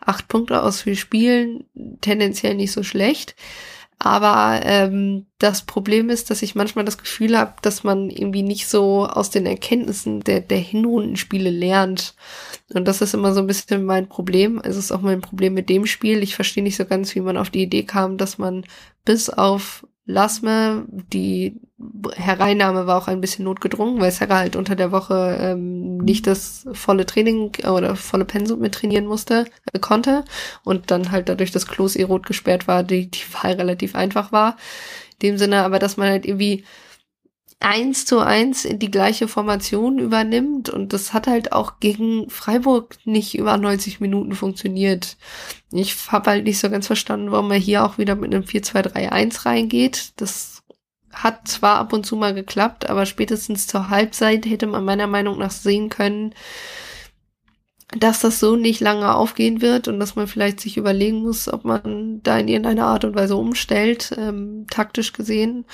Acht Punkte aus vier Spielen, tendenziell nicht so schlecht. Aber ähm, das Problem ist, dass ich manchmal das Gefühl habe, dass man irgendwie nicht so aus den Erkenntnissen der, der Hinrundenspiele lernt. Und das ist immer so ein bisschen mein Problem. Es ist auch mein Problem mit dem Spiel. Ich verstehe nicht so ganz, wie man auf die Idee kam, dass man bis auf Lasme, die Hereinnahme war auch ein bisschen notgedrungen, weil Sarah halt unter der Woche ähm, nicht das volle Training oder volle Pensum mit trainieren musste, äh, konnte und dann halt dadurch, dass Klos eh rot gesperrt war, die, die Wahl relativ einfach war. In dem Sinne aber, dass man halt irgendwie eins zu eins in die gleiche Formation übernimmt und das hat halt auch gegen Freiburg nicht über 90 Minuten funktioniert. Ich habe halt nicht so ganz verstanden, warum er hier auch wieder mit einem 4-2-3-1 reingeht. Das hat zwar ab und zu mal geklappt, aber spätestens zur Halbzeit hätte man meiner Meinung nach sehen können, dass das so nicht lange aufgehen wird und dass man vielleicht sich überlegen muss, ob man da in irgendeiner Art und Weise umstellt, ähm, taktisch gesehen,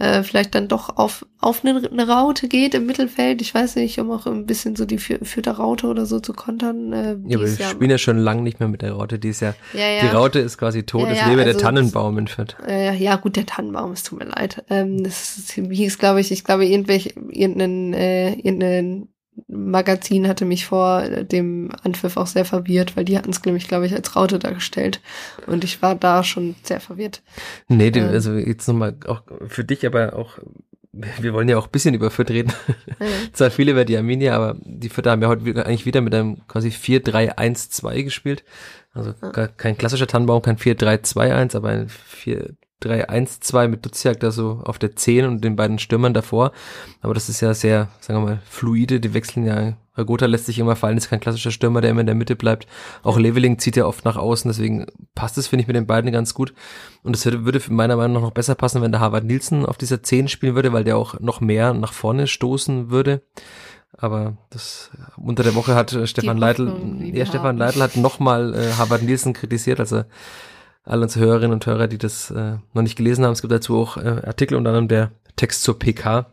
äh, vielleicht dann doch auf, auf eine, eine, Raute geht im Mittelfeld. Ich weiß nicht, um auch ein bisschen so die vierte Raute oder so zu kontern. Äh, ja, aber wir ja spielen ja schon lange nicht mehr mit der Raute. Die ist ja, ja, ja. die Raute ist quasi tot, ja, es lebe also der Tannenbaum in Fürth. Äh, ja, gut, der Tannenbaum, es tut mir leid. Ähm, das hieß, glaube ich, ich glaube, irgendwelche, irgendeinen, äh, irgendeinen Magazin hatte mich vor dem Anpfiff auch sehr verwirrt, weil die hatten es nämlich, glaube ich, als Raute dargestellt. Und ich war da schon sehr verwirrt. Nee, du, ähm, also jetzt nochmal auch für dich, aber auch, wir wollen ja auch ein bisschen über Fürth reden. Ja. Zwar viele über die Arminia, aber die Fürth haben ja heute eigentlich wieder mit einem quasi 4-3-1-2 gespielt. Also ja. kein klassischer Tannenbaum, kein 4-3-2-1, aber ein 4 3-1-2 mit Duziak da so auf der 10 und den beiden Stürmern davor. Aber das ist ja sehr, sagen wir mal, fluide. Die wechseln ja Gotha lässt sich immer fallen, ist kein klassischer Stürmer, der immer in der Mitte bleibt. Auch Leveling zieht ja oft nach außen, deswegen passt es, finde ich, mit den beiden ganz gut. Und es würde, würde meiner Meinung nach noch besser passen, wenn der Harvard Nielsen auf dieser 10 spielen würde, weil der auch noch mehr nach vorne stoßen würde. Aber das unter der Woche hat äh, Stefan Leitl, ja, Stefan Leitl hat nochmal äh, Harvard Nielsen kritisiert, also alle unsere Hörerinnen und Hörer, die das äh, noch nicht gelesen haben, es gibt dazu auch äh, Artikel, unter anderem der Text zur PK.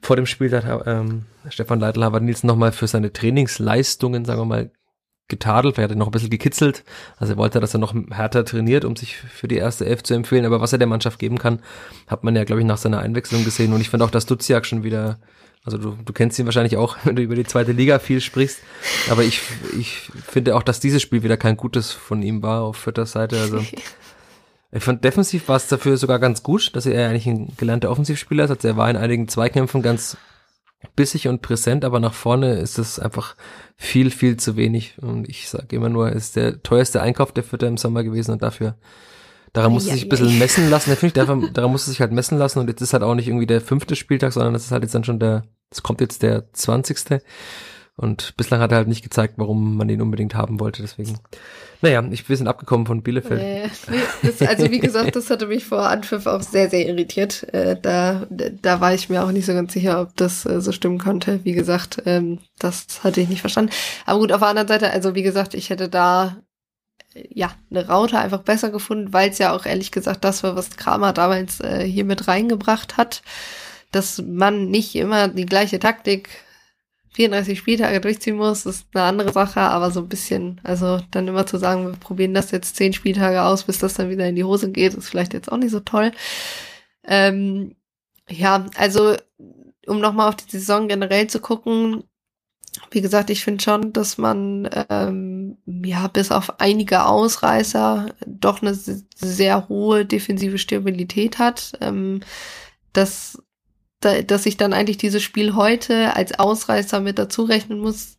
Vor dem Spiel hat ähm, Stefan Leitl Harvard Nielsen nochmal für seine Trainingsleistungen, sagen wir mal, getadelt, er hat ihn noch ein bisschen gekitzelt. Also er wollte, dass er noch härter trainiert, um sich für die erste Elf zu empfehlen. Aber was er der Mannschaft geben kann, hat man ja, glaube ich, nach seiner Einwechslung gesehen. Und ich finde auch, dass Duziak schon wieder also du, du kennst ihn wahrscheinlich auch, wenn du über die zweite Liga viel sprichst. Aber ich, ich finde auch, dass dieses Spiel wieder kein gutes von ihm war auf vierter Seite. Also ich fand defensiv war es dafür sogar ganz gut, dass er eigentlich ein gelernter Offensivspieler ist. Also er war in einigen Zweikämpfen ganz bissig und präsent, aber nach vorne ist es einfach viel, viel zu wenig. Und ich sage immer nur, ist der teuerste Einkauf der Vierter im Sommer gewesen und dafür Daran musste ja, sich ein bisschen messen lassen. Ich, daran, daran musste sich halt messen lassen und jetzt ist halt auch nicht irgendwie der fünfte Spieltag, sondern es ist halt jetzt dann schon der es kommt jetzt der 20. Und bislang hat er halt nicht gezeigt, warum man ihn unbedingt haben wollte. Deswegen, naja, ich, wir sind abgekommen von Bielefeld. Äh, das, also wie gesagt, das hatte mich vor Anpfiff auch sehr, sehr irritiert. Äh, da, da war ich mir auch nicht so ganz sicher, ob das äh, so stimmen konnte. Wie gesagt, ähm, das hatte ich nicht verstanden. Aber gut, auf der anderen Seite, also wie gesagt, ich hätte da ja, eine Raute einfach besser gefunden, weil es ja auch ehrlich gesagt das war, was Kramer damals äh, hier mit reingebracht hat dass man nicht immer die gleiche Taktik 34 Spieltage durchziehen muss, ist eine andere Sache, aber so ein bisschen, also dann immer zu sagen, wir probieren das jetzt zehn Spieltage aus, bis das dann wieder in die Hose geht, ist vielleicht jetzt auch nicht so toll. Ähm, ja, also um nochmal auf die Saison generell zu gucken, wie gesagt, ich finde schon, dass man ähm, ja bis auf einige Ausreißer doch eine sehr hohe defensive Stabilität hat. Ähm, das da, dass ich dann eigentlich dieses Spiel heute als Ausreißer mit dazu rechnen muss,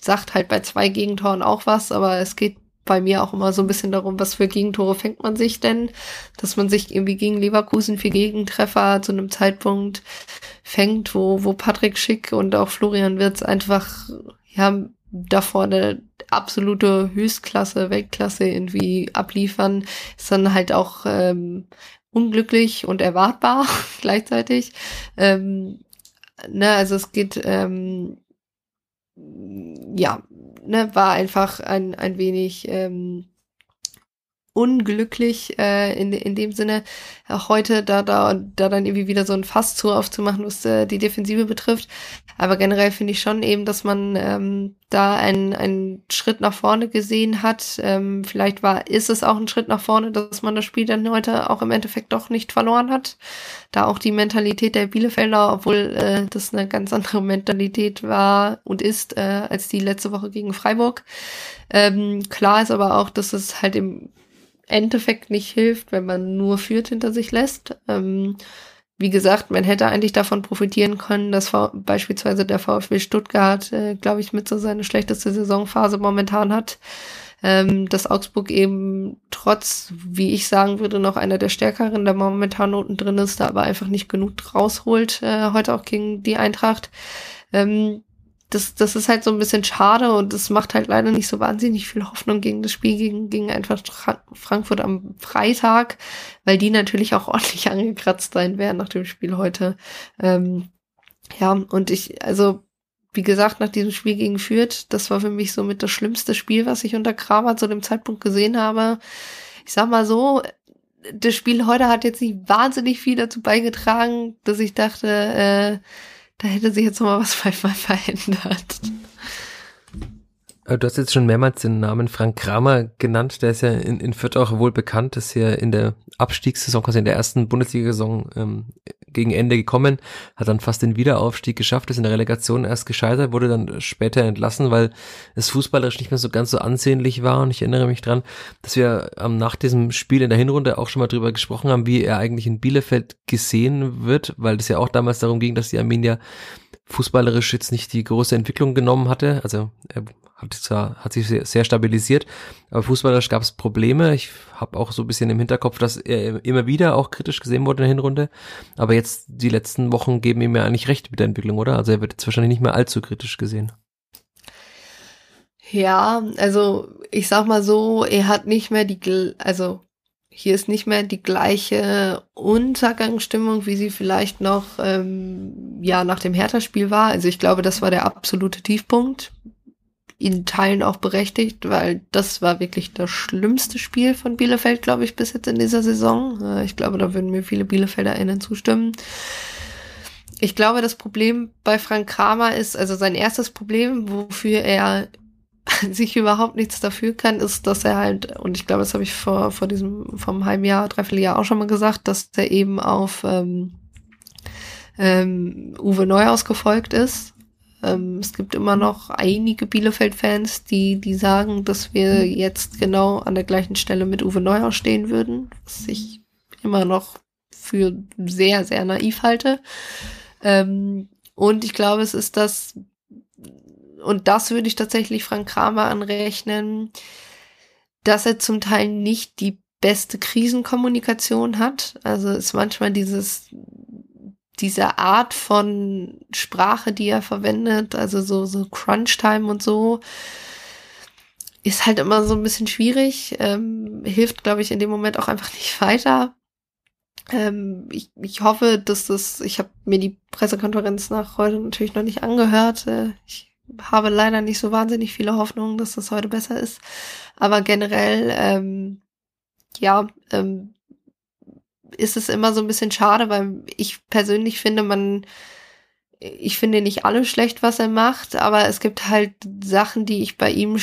sagt halt bei zwei Gegentoren auch was, aber es geht bei mir auch immer so ein bisschen darum, was für Gegentore fängt man sich denn, dass man sich irgendwie gegen Leverkusen für Gegentreffer zu einem Zeitpunkt fängt, wo, wo Patrick Schick und auch Florian Wirtz einfach, ja, da vorne absolute Höchstklasse, Weltklasse irgendwie abliefern, ist dann halt auch ähm, unglücklich und erwartbar gleichzeitig. Ähm, ne, also es geht, ähm, ja, ne, war einfach ein, ein wenig ähm, unglücklich äh, in, in dem Sinne, auch heute da, da, da dann irgendwie wieder so ein Fass zu aufzumachen, was äh, die Defensive betrifft. Aber generell finde ich schon eben, dass man ähm, da einen, einen Schritt nach vorne gesehen hat. Ähm, vielleicht war, ist es auch ein Schritt nach vorne, dass man das Spiel dann heute auch im Endeffekt doch nicht verloren hat. Da auch die Mentalität der Bielefelder, obwohl äh, das eine ganz andere Mentalität war und ist äh, als die letzte Woche gegen Freiburg. Ähm, klar ist aber auch, dass es halt im Endeffekt nicht hilft, wenn man nur führt hinter sich lässt. Ähm, wie gesagt, man hätte eigentlich davon profitieren können, dass v beispielsweise der VfB Stuttgart, äh, glaube ich, mit so seine schlechteste Saisonphase momentan hat. Ähm, dass Augsburg eben trotz, wie ich sagen würde, noch einer der stärkeren der momentan unten drin ist, da aber einfach nicht genug rausholt, äh, heute auch gegen die Eintracht. Ähm, das, das ist halt so ein bisschen schade und das macht halt leider nicht so wahnsinnig viel Hoffnung gegen das Spiel gegen, gegen einfach Frankfurt am Freitag, weil die natürlich auch ordentlich angekratzt sein werden nach dem Spiel heute. Ähm, ja, und ich, also, wie gesagt, nach diesem Spiel gegen Fürth, das war für mich somit das schlimmste Spiel, was ich unter Kramer zu dem Zeitpunkt gesehen habe. Ich sag mal so, das Spiel heute hat jetzt nicht wahnsinnig viel dazu beigetragen, dass ich dachte, äh, da hätte sich jetzt noch mal was verändert. Äh, du hast jetzt schon mehrmals den Namen Frank Kramer genannt, der ist ja in, in Fürth auch wohl bekannt, ist ja in der Abstiegssaison, quasi in der ersten Bundesliga-Saison ähm, gegen Ende gekommen, hat dann fast den Wiederaufstieg geschafft, ist in der Relegation erst gescheitert, wurde dann später entlassen, weil es fußballerisch nicht mehr so ganz so ansehnlich war. Und ich erinnere mich dran, dass wir ähm, nach diesem Spiel in der Hinrunde auch schon mal drüber gesprochen haben, wie er eigentlich in Bielefeld gesehen wird, weil es ja auch damals darum ging, dass die Arminia fußballerisch jetzt nicht die große Entwicklung genommen hatte. Also er hat, zwar, hat sich sehr, sehr stabilisiert, aber fußballerisch gab es Probleme. Ich habe auch so ein bisschen im Hinterkopf, dass er immer wieder auch kritisch gesehen wurde in der Hinrunde. Aber jetzt die letzten Wochen geben ihm ja eigentlich recht mit der Entwicklung, oder? Also er wird jetzt wahrscheinlich nicht mehr allzu kritisch gesehen. Ja, also ich sag mal so, er hat nicht mehr die, also hier ist nicht mehr die gleiche Untergangsstimmung, wie sie vielleicht noch ähm, ja nach dem Hertha-Spiel war. Also ich glaube, das war der absolute Tiefpunkt. In Teilen auch berechtigt, weil das war wirklich das schlimmste Spiel von Bielefeld, glaube ich, bis jetzt in dieser Saison. Äh, ich glaube, da würden mir viele BielefelderInnen zustimmen. Ich glaube, das Problem bei Frank Kramer ist, also sein erstes Problem, wofür er sich überhaupt nichts dafür kann, ist, dass er halt, und ich glaube, das habe ich vor, vor diesem, vom halben Jahr, dreiviertel Jahr auch schon mal gesagt, dass er eben auf ähm, ähm, Uwe Neuhaus gefolgt ist. Ähm, es gibt immer noch einige Bielefeld-Fans, die, die sagen, dass wir jetzt genau an der gleichen Stelle mit Uwe Neuhaus stehen würden, was ich immer noch für sehr, sehr naiv halte. Ähm, und ich glaube, es ist das und das würde ich tatsächlich Frank Kramer anrechnen, dass er zum Teil nicht die beste Krisenkommunikation hat. Also ist manchmal dieses, diese Art von Sprache, die er verwendet, also so, so Crunch-Time und so, ist halt immer so ein bisschen schwierig, ähm, hilft, glaube ich, in dem Moment auch einfach nicht weiter. Ähm, ich, ich hoffe, dass das, ich habe mir die Pressekonferenz nach heute natürlich noch nicht angehört. Äh, ich habe leider nicht so wahnsinnig viele Hoffnungen, dass das heute besser ist. Aber generell, ähm, ja, ähm, ist es immer so ein bisschen schade, weil ich persönlich finde, man, ich finde nicht alles schlecht, was er macht, aber es gibt halt Sachen, die ich bei ihm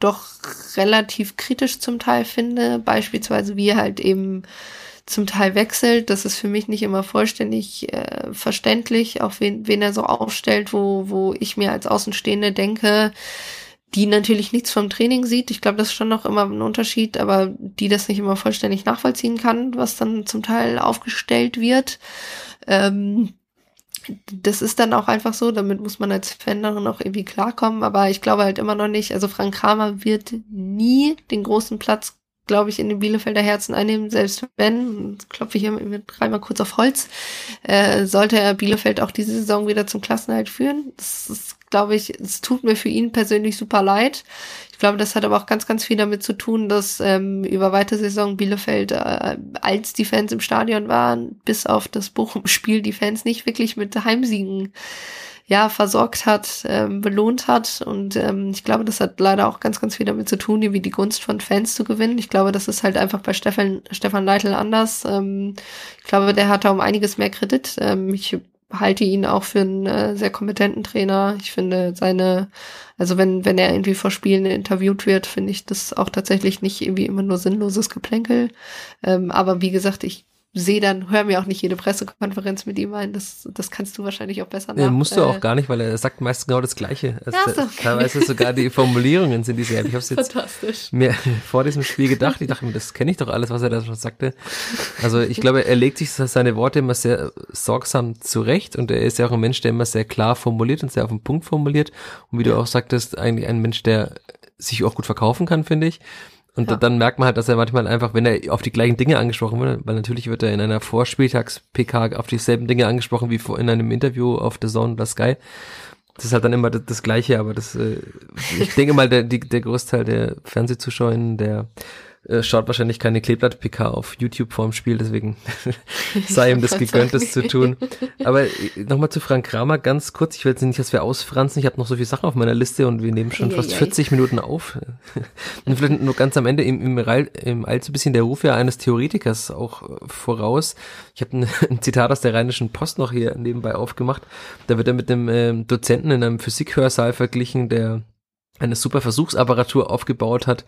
doch relativ kritisch zum Teil finde. Beispielsweise wie er halt eben zum Teil wechselt. Das ist für mich nicht immer vollständig äh, verständlich, auch wen, wen er so aufstellt, wo, wo ich mir als Außenstehende denke, die natürlich nichts vom Training sieht. Ich glaube, das ist schon noch immer ein Unterschied, aber die das nicht immer vollständig nachvollziehen kann, was dann zum Teil aufgestellt wird. Ähm, das ist dann auch einfach so, damit muss man als Fan dann auch irgendwie klarkommen, aber ich glaube halt immer noch nicht, also Frank Kramer wird nie den großen Platz glaube ich, in den Bielefelder Herzen einnehmen, selbst wenn, klopfe ich hier mit dreimal kurz auf Holz, äh, sollte er Bielefeld auch diese Saison wieder zum Klassenhalt führen. Das ist, glaube ich, es tut mir für ihn persönlich super leid. Ich glaube, das hat aber auch ganz, ganz viel damit zu tun, dass ähm, über weite Saison Bielefeld, äh, als die Fans im Stadion waren, bis auf das Bochum-Spiel, die Fans nicht wirklich mit Heimsiegen ja, versorgt hat, ähm, belohnt hat. Und ähm, ich glaube, das hat leider auch ganz, ganz viel damit zu tun, wie die Gunst von Fans zu gewinnen. Ich glaube, das ist halt einfach bei Stefan, Stefan Leitl anders. Ähm, ich glaube, der hat da um einiges mehr Kredit. Ähm, ich halte ihn auch für einen äh, sehr kompetenten Trainer. Ich finde seine, also wenn, wenn er irgendwie vor Spielen interviewt wird, finde ich das auch tatsächlich nicht irgendwie immer nur sinnloses Geplänkel. Ähm, aber wie gesagt, ich sehe dann, hör mir auch nicht jede Pressekonferenz mit ihm ein. Das, das kannst du wahrscheinlich auch besser nach. Ja, musst du auch äh, gar nicht, weil er sagt meistens genau das Gleiche. Also ja, so, okay. Teilweise sogar die Formulierungen sind dieselben. Ich habe jetzt mir vor diesem Spiel gedacht. Ich dachte mir, das kenne ich doch alles, was er da schon sagte. Also ich glaube, er legt sich seine Worte immer sehr sorgsam zurecht und er ist ja auch ein Mensch, der immer sehr klar formuliert und sehr auf den Punkt formuliert. Und wie du auch sagtest, eigentlich ein Mensch, der sich auch gut verkaufen kann, finde ich. Und ja. dann merkt man halt, dass er manchmal einfach, wenn er auf die gleichen Dinge angesprochen wird, weil natürlich wird er in einer Vorspieltags-PK auf dieselben Dinge angesprochen wie in einem Interview auf The Zone oder Sky. Das ist halt dann immer das, das Gleiche, aber das, äh, ich denke mal, der, die, der Großteil der Fernsehzuschauer, der äh, schaut wahrscheinlich keine Kleeblatt-PK auf YouTube vorm Spiel, deswegen sei ihm das gegönnt, das zu tun. Aber äh, nochmal zu Frank Kramer ganz kurz. Ich will jetzt nicht, dass wir ausfranzen. Ich habe noch so viele Sachen auf meiner Liste und wir nehmen schon ja, fast ja, 40 ja. Minuten auf. und vielleicht nur ganz am Ende im, im, im allzu bisschen der Ruf ja eines Theoretikers auch äh, voraus. Ich habe ein, ein, Zitat aus der Rheinischen Post noch hier nebenbei aufgemacht. Da wird er mit einem ähm, Dozenten in einem Physikhörsaal verglichen, der eine super Versuchsapparatur aufgebaut hat.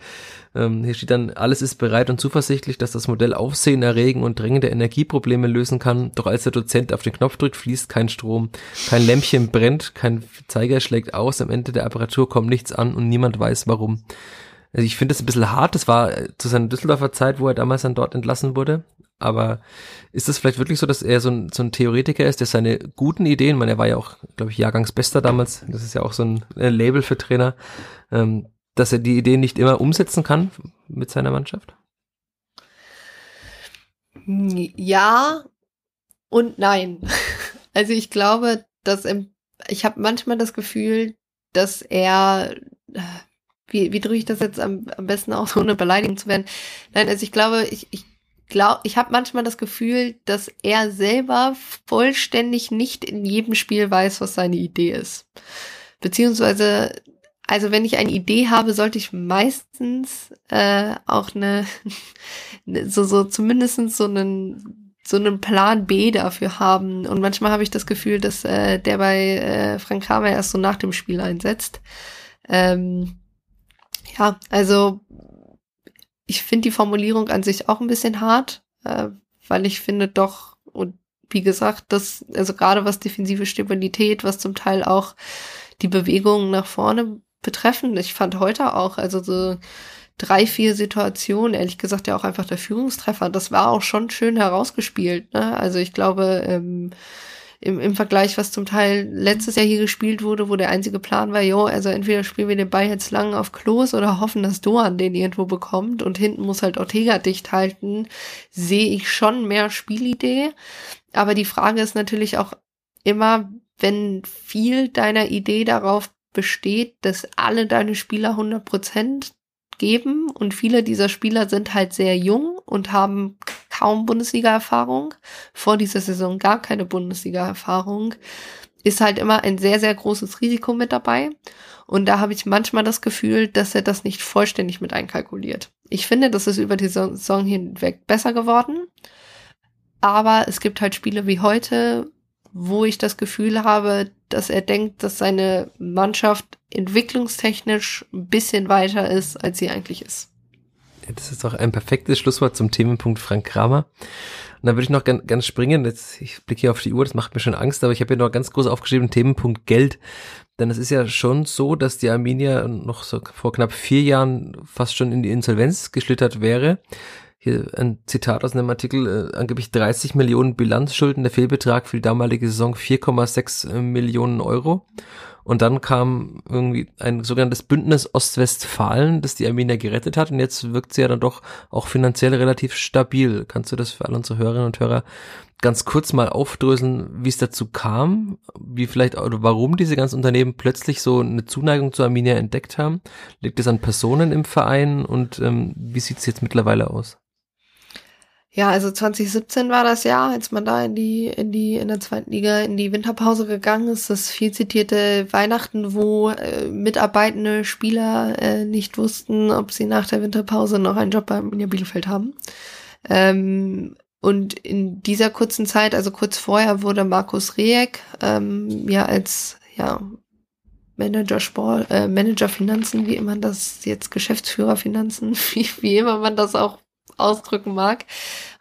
Ähm, hier steht dann, alles ist bereit und zuversichtlich, dass das Modell Aufsehen erregen und drängende Energieprobleme lösen kann. Doch als der Dozent auf den Knopf drückt, fließt kein Strom, kein Lämpchen brennt, kein Zeiger schlägt aus, am Ende der Apparatur kommt nichts an und niemand weiß warum. Also ich finde das ein bisschen hart. Das war zu seiner Düsseldorfer Zeit, wo er damals dann dort entlassen wurde. Aber ist es vielleicht wirklich so, dass er so ein, so ein Theoretiker ist, der seine guten Ideen, man, er war ja auch, glaube ich, Jahrgangsbester damals, das ist ja auch so ein äh, Label für Trainer, ähm, dass er die Ideen nicht immer umsetzen kann mit seiner Mannschaft? Ja und nein. Also ich glaube, dass ich habe manchmal das Gefühl, dass er wie, wie drücke ich das jetzt am, am besten aus, ohne beleidigen zu werden? Nein, also ich glaube, ich, ich glaube, ich habe manchmal das Gefühl, dass er selber vollständig nicht in jedem Spiel weiß, was seine Idee ist. Beziehungsweise, also wenn ich eine Idee habe, sollte ich meistens äh, auch eine, so, so zumindestens so einen so einen Plan B dafür haben. Und manchmal habe ich das Gefühl, dass äh, der bei äh, Frank Kramer erst so nach dem Spiel einsetzt. Ähm, ja, also ich finde die Formulierung an sich auch ein bisschen hart, äh, weil ich finde doch, und wie gesagt, das, also gerade was defensive Stabilität, was zum Teil auch die Bewegungen nach vorne betreffen, ich fand heute auch, also so drei, vier Situationen, ehrlich gesagt ja auch einfach der Führungstreffer, das war auch schon schön herausgespielt. Ne? Also ich glaube, ähm, im, im Vergleich, was zum Teil letztes Jahr hier gespielt wurde, wo der einzige Plan war, jo, also entweder spielen wir den Ball jetzt lang auf Klos oder hoffen, dass Doan den irgendwo bekommt und hinten muss halt Ortega dicht halten, sehe ich schon mehr Spielidee. Aber die Frage ist natürlich auch immer, wenn viel deiner Idee darauf besteht, dass alle deine Spieler 100 Prozent geben und viele dieser Spieler sind halt sehr jung und haben kaum Bundesliga-Erfahrung, vor dieser Saison gar keine Bundesliga-Erfahrung, ist halt immer ein sehr, sehr großes Risiko mit dabei. Und da habe ich manchmal das Gefühl, dass er das nicht vollständig mit einkalkuliert. Ich finde, das ist über die Saison hinweg besser geworden. Aber es gibt halt Spiele wie heute, wo ich das Gefühl habe, dass er denkt, dass seine Mannschaft entwicklungstechnisch ein bisschen weiter ist, als sie eigentlich ist. Das ist auch ein perfektes Schlusswort zum Themenpunkt Frank Kramer. Und dann würde ich noch ganz, ganz springen. Jetzt, ich blicke hier auf die Uhr, das macht mir schon Angst, aber ich habe hier noch ganz groß aufgeschrieben, Themenpunkt Geld. Denn es ist ja schon so, dass die Arminia noch so vor knapp vier Jahren fast schon in die Insolvenz geschlittert wäre. Hier ein Zitat aus einem Artikel, äh, angeblich 30 Millionen Bilanzschulden, der Fehlbetrag für die damalige Saison 4,6 äh, Millionen Euro. Und dann kam irgendwie ein sogenanntes Bündnis Ostwestfalen, das die Arminia gerettet hat. Und jetzt wirkt sie ja dann doch auch finanziell relativ stabil. Kannst du das für alle unsere Hörerinnen und Hörer ganz kurz mal aufdröseln, wie es dazu kam, wie vielleicht oder warum diese ganzen Unternehmen plötzlich so eine Zuneigung zur Arminia entdeckt haben? Liegt es an Personen im Verein und ähm, wie sieht es jetzt mittlerweile aus? Ja, also 2017 war das Jahr, als man da in die, in die, in der zweiten Liga in die Winterpause gegangen ist. Das viel zitierte Weihnachten, wo äh, mitarbeitende Spieler äh, nicht wussten, ob sie nach der Winterpause noch einen Job beim Arminia Bielefeld haben. Ähm, und in dieser kurzen Zeit, also kurz vorher, wurde Markus Rieck ähm, ja als ja Manager Sport, äh, Manager Finanzen, wie immer das jetzt Geschäftsführer Finanzen, wie, wie immer man das auch ausdrücken mag.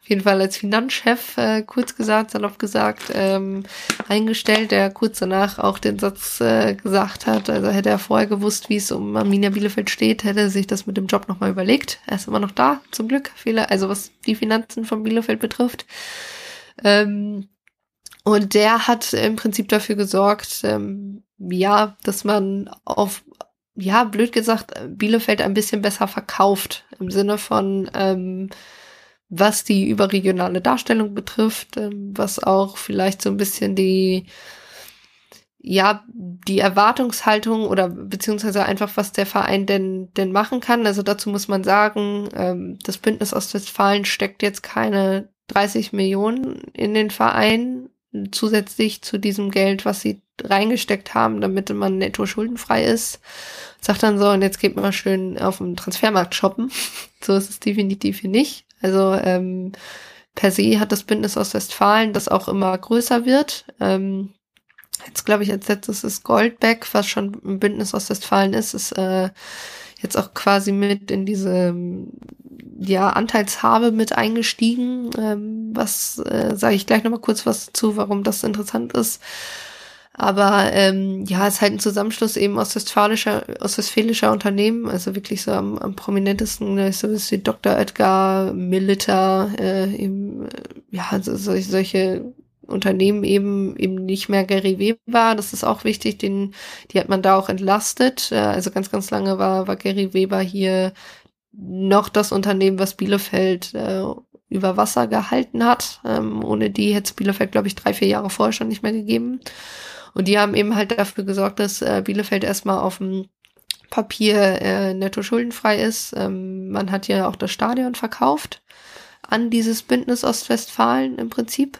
Auf jeden Fall als Finanzchef, äh, kurz gesagt, salopp gesagt, ähm, eingestellt, der kurz danach auch den Satz äh, gesagt hat, also hätte er vorher gewusst, wie es um Arminia Bielefeld steht, hätte er sich das mit dem Job nochmal überlegt. Er ist immer noch da, zum Glück, viele, also was die Finanzen von Bielefeld betrifft. Ähm, und der hat im Prinzip dafür gesorgt, ähm, ja, dass man auf ja, blöd gesagt, Bielefeld ein bisschen besser verkauft. Im Sinne von, ähm, was die überregionale Darstellung betrifft, ähm, was auch vielleicht so ein bisschen die, ja, die Erwartungshaltung oder beziehungsweise einfach, was der Verein denn, denn machen kann. Also dazu muss man sagen, ähm, das Bündnis Ostwestfalen steckt jetzt keine 30 Millionen in den Verein zusätzlich zu diesem Geld, was sie reingesteckt haben, damit man netto schuldenfrei ist. Sagt dann so, und jetzt geht man schön auf dem Transfermarkt shoppen. so ist es definitiv hier nicht. Also ähm, per se hat das Bündnis aus Westfalen, das auch immer größer wird. Ähm, jetzt glaube ich, als letztes ist Goldbeck, was schon ein Bündnis aus Westfalen ist, ist äh, jetzt auch quasi mit in diese ja, Anteilshabe mit eingestiegen. Ähm, was äh, sage ich gleich nochmal kurz was zu, warum das interessant ist. Aber ähm, ja, es ist halt ein Zusammenschluss eben aus westfälischer, aus westfälischer Unternehmen, also wirklich so am, am prominentesten, ne, so wie Dr. Edgar, Milita, äh, eben, äh, ja, so, solche, solche Unternehmen eben eben nicht mehr Gary Weber, das ist auch wichtig, den die hat man da auch entlastet. Äh, also ganz ganz lange war war Gary Weber hier noch das Unternehmen, was Bielefeld äh, über Wasser gehalten hat. Ähm, ohne die hätte es Bielefeld glaube ich drei vier Jahre vorher schon nicht mehr gegeben. Und die haben eben halt dafür gesorgt, dass äh, Bielefeld erstmal auf dem Papier äh, netto schuldenfrei ist. Ähm, man hat ja auch das Stadion verkauft an dieses Bündnis Ostwestfalen im Prinzip.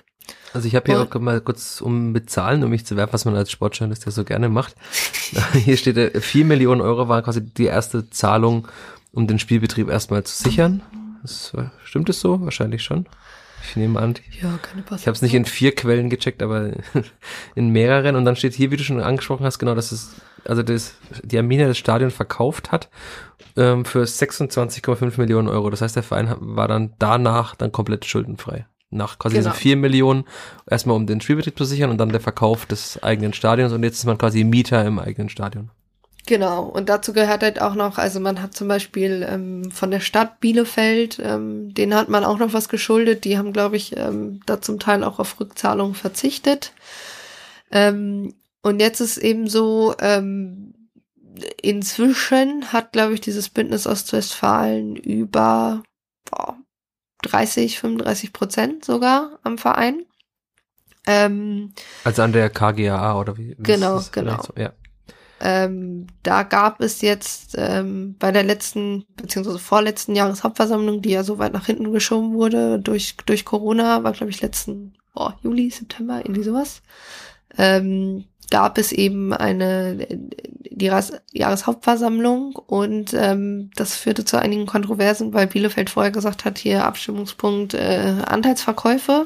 Also ich habe hier auch mal kurz um mit Zahlen, um mich zu werfen, was man als Sportjournalist ja so gerne macht. hier steht, äh, 4 Millionen Euro war quasi die erste Zahlung, um den Spielbetrieb erstmal zu sichern. Das, stimmt es so? Wahrscheinlich schon. Ich nehme an. Ja, keine Pass Ich habe es nicht in vier Quellen gecheckt, aber in mehreren. Und dann steht hier, wie du schon angesprochen hast, genau, dass es, also das, die Arminia das Stadion verkauft hat ähm, für 26,5 Millionen Euro. Das heißt, der Verein war dann danach dann komplett schuldenfrei. Nach quasi genau. diesen 4 Millionen, erstmal um den Spielbetrieb zu sichern und dann der Verkauf des eigenen Stadions und jetzt ist man quasi Mieter im eigenen Stadion. Genau, und dazu gehört halt auch noch, also man hat zum Beispiel ähm, von der Stadt Bielefeld, ähm, denen hat man auch noch was geschuldet, die haben, glaube ich, ähm, da zum Teil auch auf Rückzahlungen verzichtet. Ähm, und jetzt ist eben so, ähm, inzwischen hat, glaube ich, dieses Bündnis Ostwestfalen über boah, 30, 35 Prozent sogar am Verein. Ähm, also an der KGAA oder wie? wie genau, genau. So? Ja. Ähm, da gab es jetzt ähm, bei der letzten beziehungsweise vorletzten Jahreshauptversammlung, die ja so weit nach hinten geschoben wurde durch durch Corona, war glaube ich letzten oh, Juli, September, irgendwie sowas. Ähm, gab es eben eine die Jahreshauptversammlung und ähm, das führte zu einigen Kontroversen, weil Bielefeld vorher gesagt hat, hier Abstimmungspunkt äh, Anteilsverkäufe.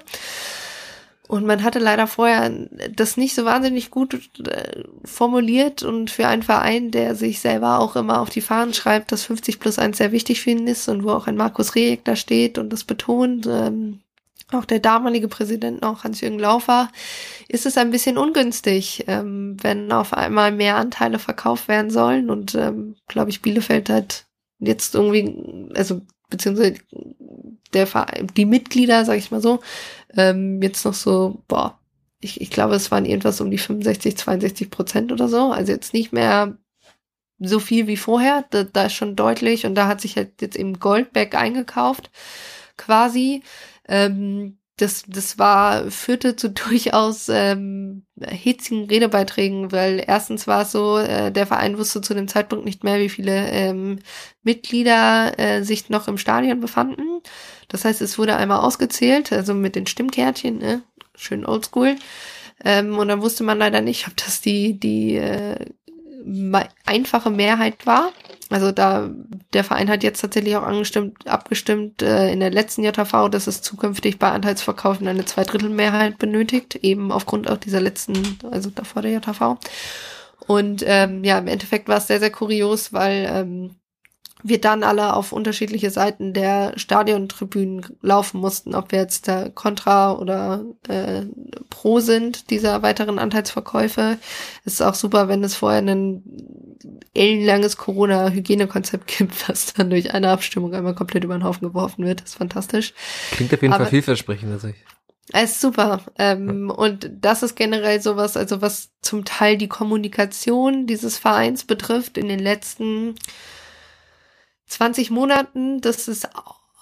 Und man hatte leider vorher das nicht so wahnsinnig gut äh, formuliert. Und für einen Verein, der sich selber auch immer auf die Fahnen schreibt, dass 50 plus 1 sehr wichtig für ihn ist und wo auch ein Markus Rejek da steht und das betont, ähm, auch der damalige Präsident noch, Hans-Jürgen Laufer, ist es ein bisschen ungünstig, ähm, wenn auf einmal mehr Anteile verkauft werden sollen. Und ähm, glaube ich, Bielefeld hat jetzt irgendwie, also beziehungsweise der die Mitglieder, sag ich mal so, ähm, jetzt noch so, boah, ich, ich glaube, es waren irgendwas um die 65, 62 Prozent oder so. Also jetzt nicht mehr so viel wie vorher. Da, da ist schon deutlich und da hat sich halt jetzt eben Goldback eingekauft, quasi. Ähm, das, das war, führte zu durchaus ähm, hitzigen Redebeiträgen, weil erstens war es so, äh, der Verein wusste zu dem Zeitpunkt nicht mehr, wie viele ähm, Mitglieder äh, sich noch im Stadion befanden. Das heißt, es wurde einmal ausgezählt, also mit den Stimmkärtchen, ne? schön oldschool. Ähm, und dann wusste man leider nicht, ob das die, die äh, einfache Mehrheit war. Also da der Verein hat jetzt tatsächlich auch angestimmt, abgestimmt äh, in der letzten JV, dass es zukünftig bei Anteilsverkaufen eine Zweidrittelmehrheit benötigt, eben aufgrund auch dieser letzten, also davor der JV. Und ähm, ja, im Endeffekt war es sehr, sehr kurios, weil ähm, wir dann alle auf unterschiedliche Seiten der Stadiontribünen laufen mussten, ob wir jetzt da Contra oder äh, Pro sind, dieser weiteren Anteilsverkäufe. Es ist auch super, wenn es vorher ein ellenlanges Corona-Hygienekonzept gibt, was dann durch eine Abstimmung einmal komplett über den Haufen geworfen wird. Das ist fantastisch. Klingt auf jeden Aber Fall vielversprechend, also ich. Es ist super. Ähm, ja. Und das ist generell sowas, also was zum Teil die Kommunikation dieses Vereins betrifft in den letzten 20 Monaten, das ist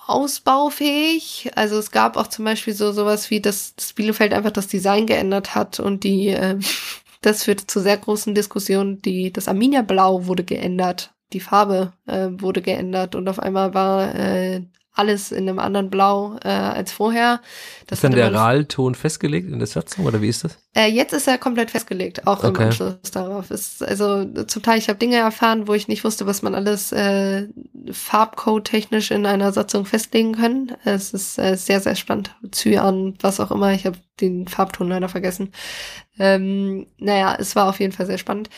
ausbaufähig. Also es gab auch zum Beispiel so sowas wie, dass das Bielefeld einfach das Design geändert hat und die, äh, das führte zu sehr großen Diskussionen. Die, das Arminia Blau wurde geändert, die Farbe äh, wurde geändert und auf einmal war äh, alles in einem anderen Blau äh, als vorher. Das ist dann der RAL-Ton festgelegt in der Satzung oder wie ist das? Äh, jetzt ist er komplett festgelegt, auch okay. im Anschluss darauf. Ist, also zum Teil, ich habe Dinge erfahren, wo ich nicht wusste, was man alles äh, Farbcode-technisch in einer Satzung festlegen kann. Es ist äh, sehr, sehr spannend. Cyan, was auch immer. Ich habe den Farbton leider vergessen. Ähm, naja, es war auf jeden Fall sehr spannend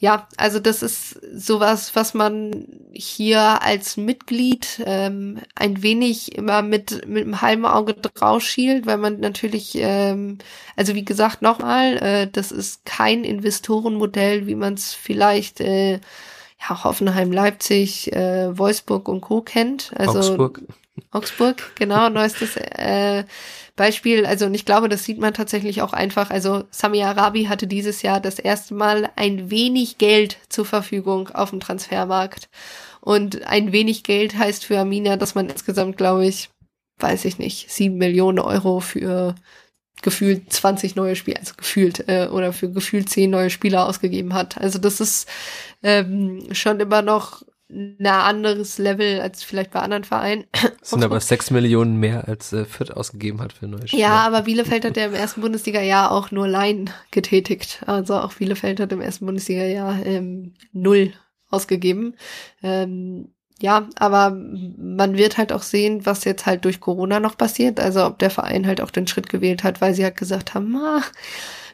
ja, also das ist sowas, was man hier als Mitglied ähm, ein wenig immer mit mit einem halben Auge draufschielt, weil man natürlich, ähm, also wie gesagt nochmal, äh, das ist kein Investorenmodell, wie man es vielleicht äh, ja, Hoffenheim, Leipzig, äh, Wolfsburg und Co. kennt. Also Augsburg. Augsburg, genau, neuestes äh, Beispiel, also und ich glaube, das sieht man tatsächlich auch einfach. Also Sami Arabi hatte dieses Jahr das erste Mal ein wenig Geld zur Verfügung auf dem Transfermarkt. Und ein wenig Geld heißt für Amina, dass man insgesamt, glaube ich, weiß ich nicht, sieben Millionen Euro für gefühlt 20 neue Spieler, also gefühlt, äh, oder für gefühlt 10 neue Spieler ausgegeben hat. Also das ist ähm, schon immer noch ein anderes Level als vielleicht bei anderen Vereinen. Das sind aber sechs Millionen mehr, als äh, Fürth ausgegeben hat für neue Spieler. Ja, aber Bielefeld hat ja im ersten Bundesliga-Jahr auch nur Laien getätigt. Also auch Bielefeld hat im ersten Bundesliga-Jahr ähm, null ausgegeben. Ähm, ja, aber man wird halt auch sehen, was jetzt halt durch Corona noch passiert. Also ob der Verein halt auch den Schritt gewählt hat, weil sie halt gesagt haben, ah,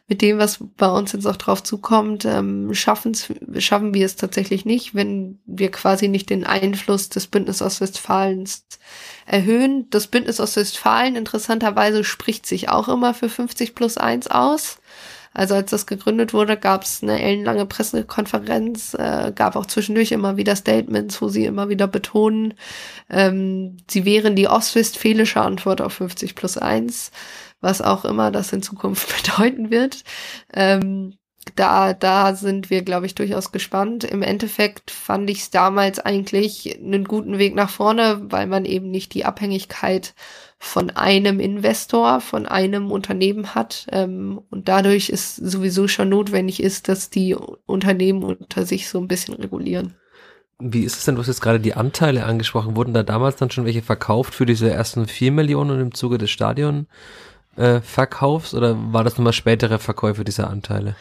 mit dem, was bei uns jetzt auch drauf zukommt, ähm, schaffen's, schaffen wir es tatsächlich nicht, wenn wir quasi nicht den Einfluss des Bündnis Ostwestfalens erhöhen. Das Bündnis Ostwestfalen interessanterweise spricht sich auch immer für 50 plus 1 aus. Also als das gegründet wurde, gab es eine ellenlange Pressekonferenz, äh, gab auch zwischendurch immer wieder Statements, wo sie immer wieder betonen, ähm, sie wären die ostwestfälische Antwort auf 50 plus 1, was auch immer das in Zukunft bedeuten wird. Ähm, da, da sind wir, glaube ich, durchaus gespannt. Im Endeffekt fand ich es damals eigentlich einen guten Weg nach vorne, weil man eben nicht die Abhängigkeit von einem Investor, von einem Unternehmen hat. Ähm, und dadurch ist sowieso schon notwendig ist, dass die Unternehmen unter sich so ein bisschen regulieren. Wie ist es denn, du hast jetzt gerade die Anteile angesprochen, wurden da damals dann schon welche verkauft für diese ersten vier Millionen im Zuge des Stadionverkaufs äh, oder war das nochmal spätere Verkäufe dieser Anteile?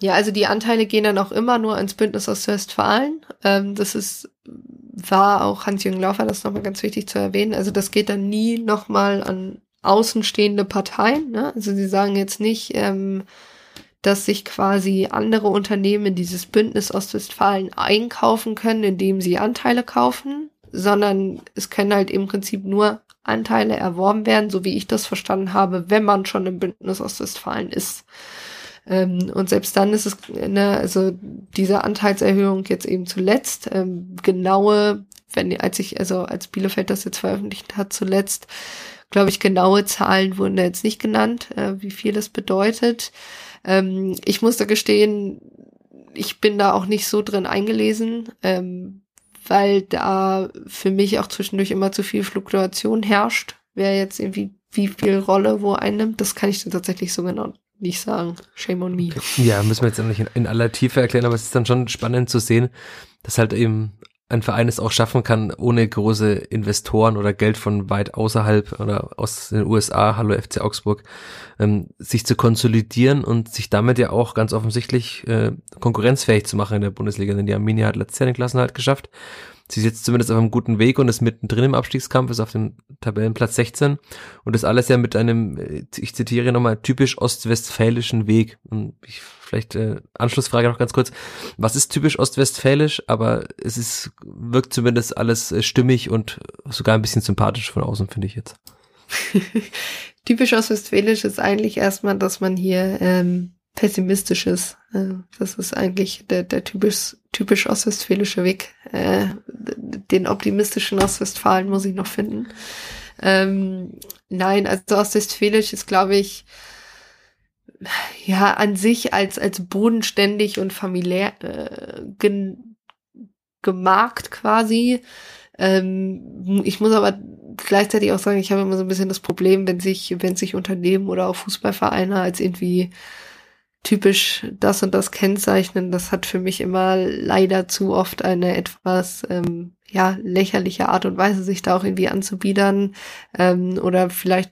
Ja, also die Anteile gehen dann auch immer nur ins Bündnis aus Westfalen. Ähm, das ist, war auch Hans-Jürgen Laufer, das nochmal ganz wichtig zu erwähnen. Also das geht dann nie nochmal an außenstehende Parteien. Ne? Also sie sagen jetzt nicht, ähm, dass sich quasi andere Unternehmen dieses Bündnis Ostwestfalen einkaufen können, indem sie Anteile kaufen, sondern es können halt im Prinzip nur Anteile erworben werden, so wie ich das verstanden habe, wenn man schon im Bündnis Ostwestfalen ist. Ähm, und selbst dann ist es, ne, also diese Anteilserhöhung jetzt eben zuletzt, ähm, genaue, wenn, als ich, also als Bielefeld das jetzt veröffentlicht hat, zuletzt, glaube ich, genaue Zahlen wurden da jetzt nicht genannt, äh, wie viel das bedeutet. Ähm, ich musste gestehen, ich bin da auch nicht so drin eingelesen, ähm, weil da für mich auch zwischendurch immer zu viel Fluktuation herrscht. Wer jetzt irgendwie wie viel Rolle wo einnimmt, das kann ich dann tatsächlich so genau nicht sagen. Shame on me. Ja, müssen wir jetzt nicht in, in aller Tiefe erklären, aber es ist dann schon spannend zu sehen, dass halt eben ein Verein es auch schaffen kann, ohne große Investoren oder Geld von weit außerhalb oder aus den USA, hallo FC Augsburg, ähm, sich zu konsolidieren und sich damit ja auch ganz offensichtlich äh, konkurrenzfähig zu machen in der Bundesliga. Denn die Arminia hat letztes Jahr den Klassenhalt geschafft Sie ist jetzt zumindest auf einem guten Weg und ist mittendrin im Abstiegskampf, ist auf dem Tabellenplatz 16 und das alles ja mit einem, äh, ich zitiere nochmal, typisch ostwestfälischen Weg. Und ich, vielleicht äh, Anschlussfrage noch ganz kurz. Was ist typisch ostwestfälisch? Aber es ist, wirkt zumindest alles äh, stimmig und sogar ein bisschen sympathisch von außen, finde ich jetzt. typisch ostwestfälisch ist eigentlich erstmal, dass man hier ähm, pessimistisches. Äh, das ist eigentlich der, der typisch, typisch ostwestfälische Weg. Äh, den optimistischen Ostwestfalen muss ich noch finden. Ähm, nein, also ostwestfälisch ist, glaube ich, ja, an sich als, als bodenständig und familiär äh, gemarkt quasi. Ähm, ich muss aber gleichzeitig auch sagen, ich habe immer so ein bisschen das Problem, wenn sich, wenn sich Unternehmen oder auch Fußballvereine als irgendwie typisch das und das kennzeichnen, das hat für mich immer leider zu oft eine etwas ähm, ja lächerliche Art und Weise, sich da auch irgendwie anzubiedern ähm, oder vielleicht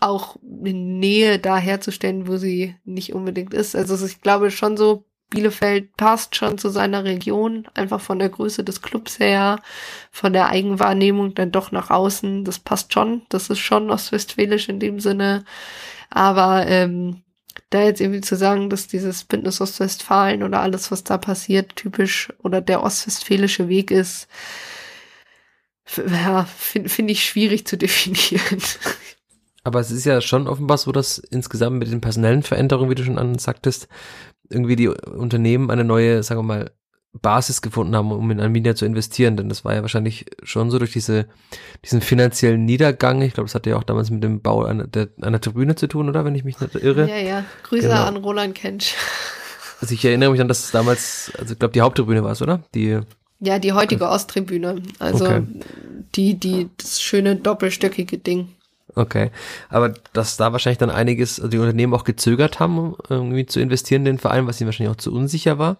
auch eine Nähe da herzustellen, wo sie nicht unbedingt ist. Also ich glaube schon so, Bielefeld passt schon zu seiner Region, einfach von der Größe des Clubs her, von der Eigenwahrnehmung dann doch nach außen, das passt schon. Das ist schon ostwestfälisch in dem Sinne. Aber ähm, da jetzt irgendwie zu sagen, dass dieses Bündnis Ostwestfalen oder alles, was da passiert, typisch oder der ostwestfälische Weg ist, ja, finde find ich schwierig zu definieren. Aber es ist ja schon offenbar so, dass insgesamt mit den personellen Veränderungen, wie du schon ansagtest, irgendwie die Unternehmen eine neue, sagen wir mal, Basis gefunden haben, um in Arminia zu investieren. Denn das war ja wahrscheinlich schon so durch diese, diesen finanziellen Niedergang. Ich glaube, das hatte ja auch damals mit dem Bau einer, der, einer Tribüne zu tun, oder? Wenn ich mich nicht irre. Ja, ja. Grüße genau. an Roland Kensch. Also ich erinnere mich an, dass es damals, also ich glaube, die Haupttribüne war es, oder? Die ja, die heutige Osttribüne. Also okay. die, die, das schöne doppelstöckige Ding. Okay, aber dass da wahrscheinlich dann einiges, also die Unternehmen auch gezögert haben, irgendwie zu investieren in den Verein, was ihnen wahrscheinlich auch zu unsicher war.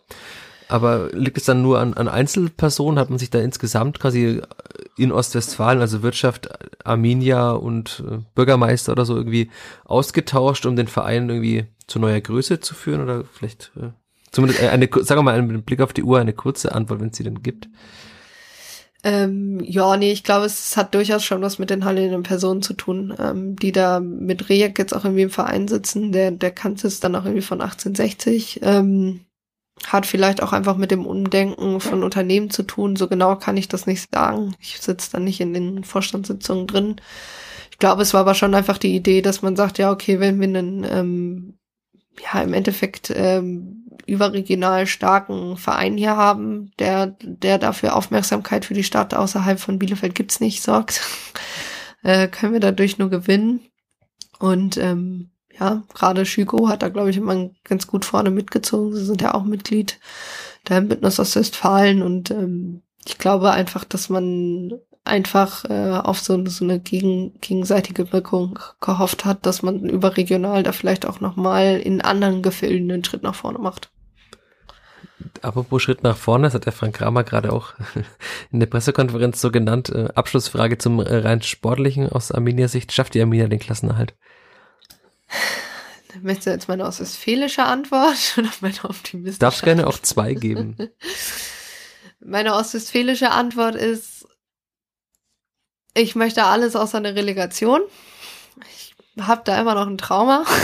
Aber liegt es dann nur an, an Einzelpersonen? Hat man sich da insgesamt quasi in Ostwestfalen, also Wirtschaft, Arminia und äh, Bürgermeister oder so irgendwie ausgetauscht, um den Verein irgendwie zu neuer Größe zu führen? Oder vielleicht äh, zumindest eine, sagen wir mal, mit Blick auf die Uhr eine kurze Antwort, wenn es sie denn gibt. Ähm, ja, nee, ich glaube, es hat durchaus schon was mit den handelnden Personen zu tun, ähm, die da mit Rejek jetzt auch irgendwie im Verein sitzen. Der, der kannte es dann auch irgendwie von 1860. Ähm, hat vielleicht auch einfach mit dem Umdenken von Unternehmen zu tun. So genau kann ich das nicht sagen. Ich sitze da nicht in den Vorstandssitzungen drin. Ich glaube, es war aber schon einfach die Idee, dass man sagt, ja, okay, wenn wir einen, ähm, ja, im Endeffekt ähm, überregional starken Verein hier haben, der, der dafür Aufmerksamkeit für die Stadt außerhalb von Bielefeld gibt's nicht sorgt, äh, können wir dadurch nur gewinnen. Und ähm, ja, gerade Schügo hat da, glaube ich, immer ganz gut vorne mitgezogen. Sie sind ja auch Mitglied der Bündnis Ostwestfalen und ähm, ich glaube einfach, dass man einfach äh, auf so, so eine gegen, gegenseitige Wirkung gehofft hat, dass man überregional da vielleicht auch nochmal in anderen Gefilden einen Schritt nach vorne macht. Apropos Schritt nach vorne, das hat der Frank Kramer gerade auch in der Pressekonferenz so genannt. Äh, Abschlussfrage zum äh, rein sportlichen aus Arminia Sicht. Schafft die Arminia den Klassenerhalt? Möchtest du jetzt meine ostwestfälische Antwort oder meine optimistische? Darf gerne auch zwei geben. meine ostwestfälische Antwort ist, ich möchte alles außer eine Relegation. Ich habe da immer noch ein Trauma.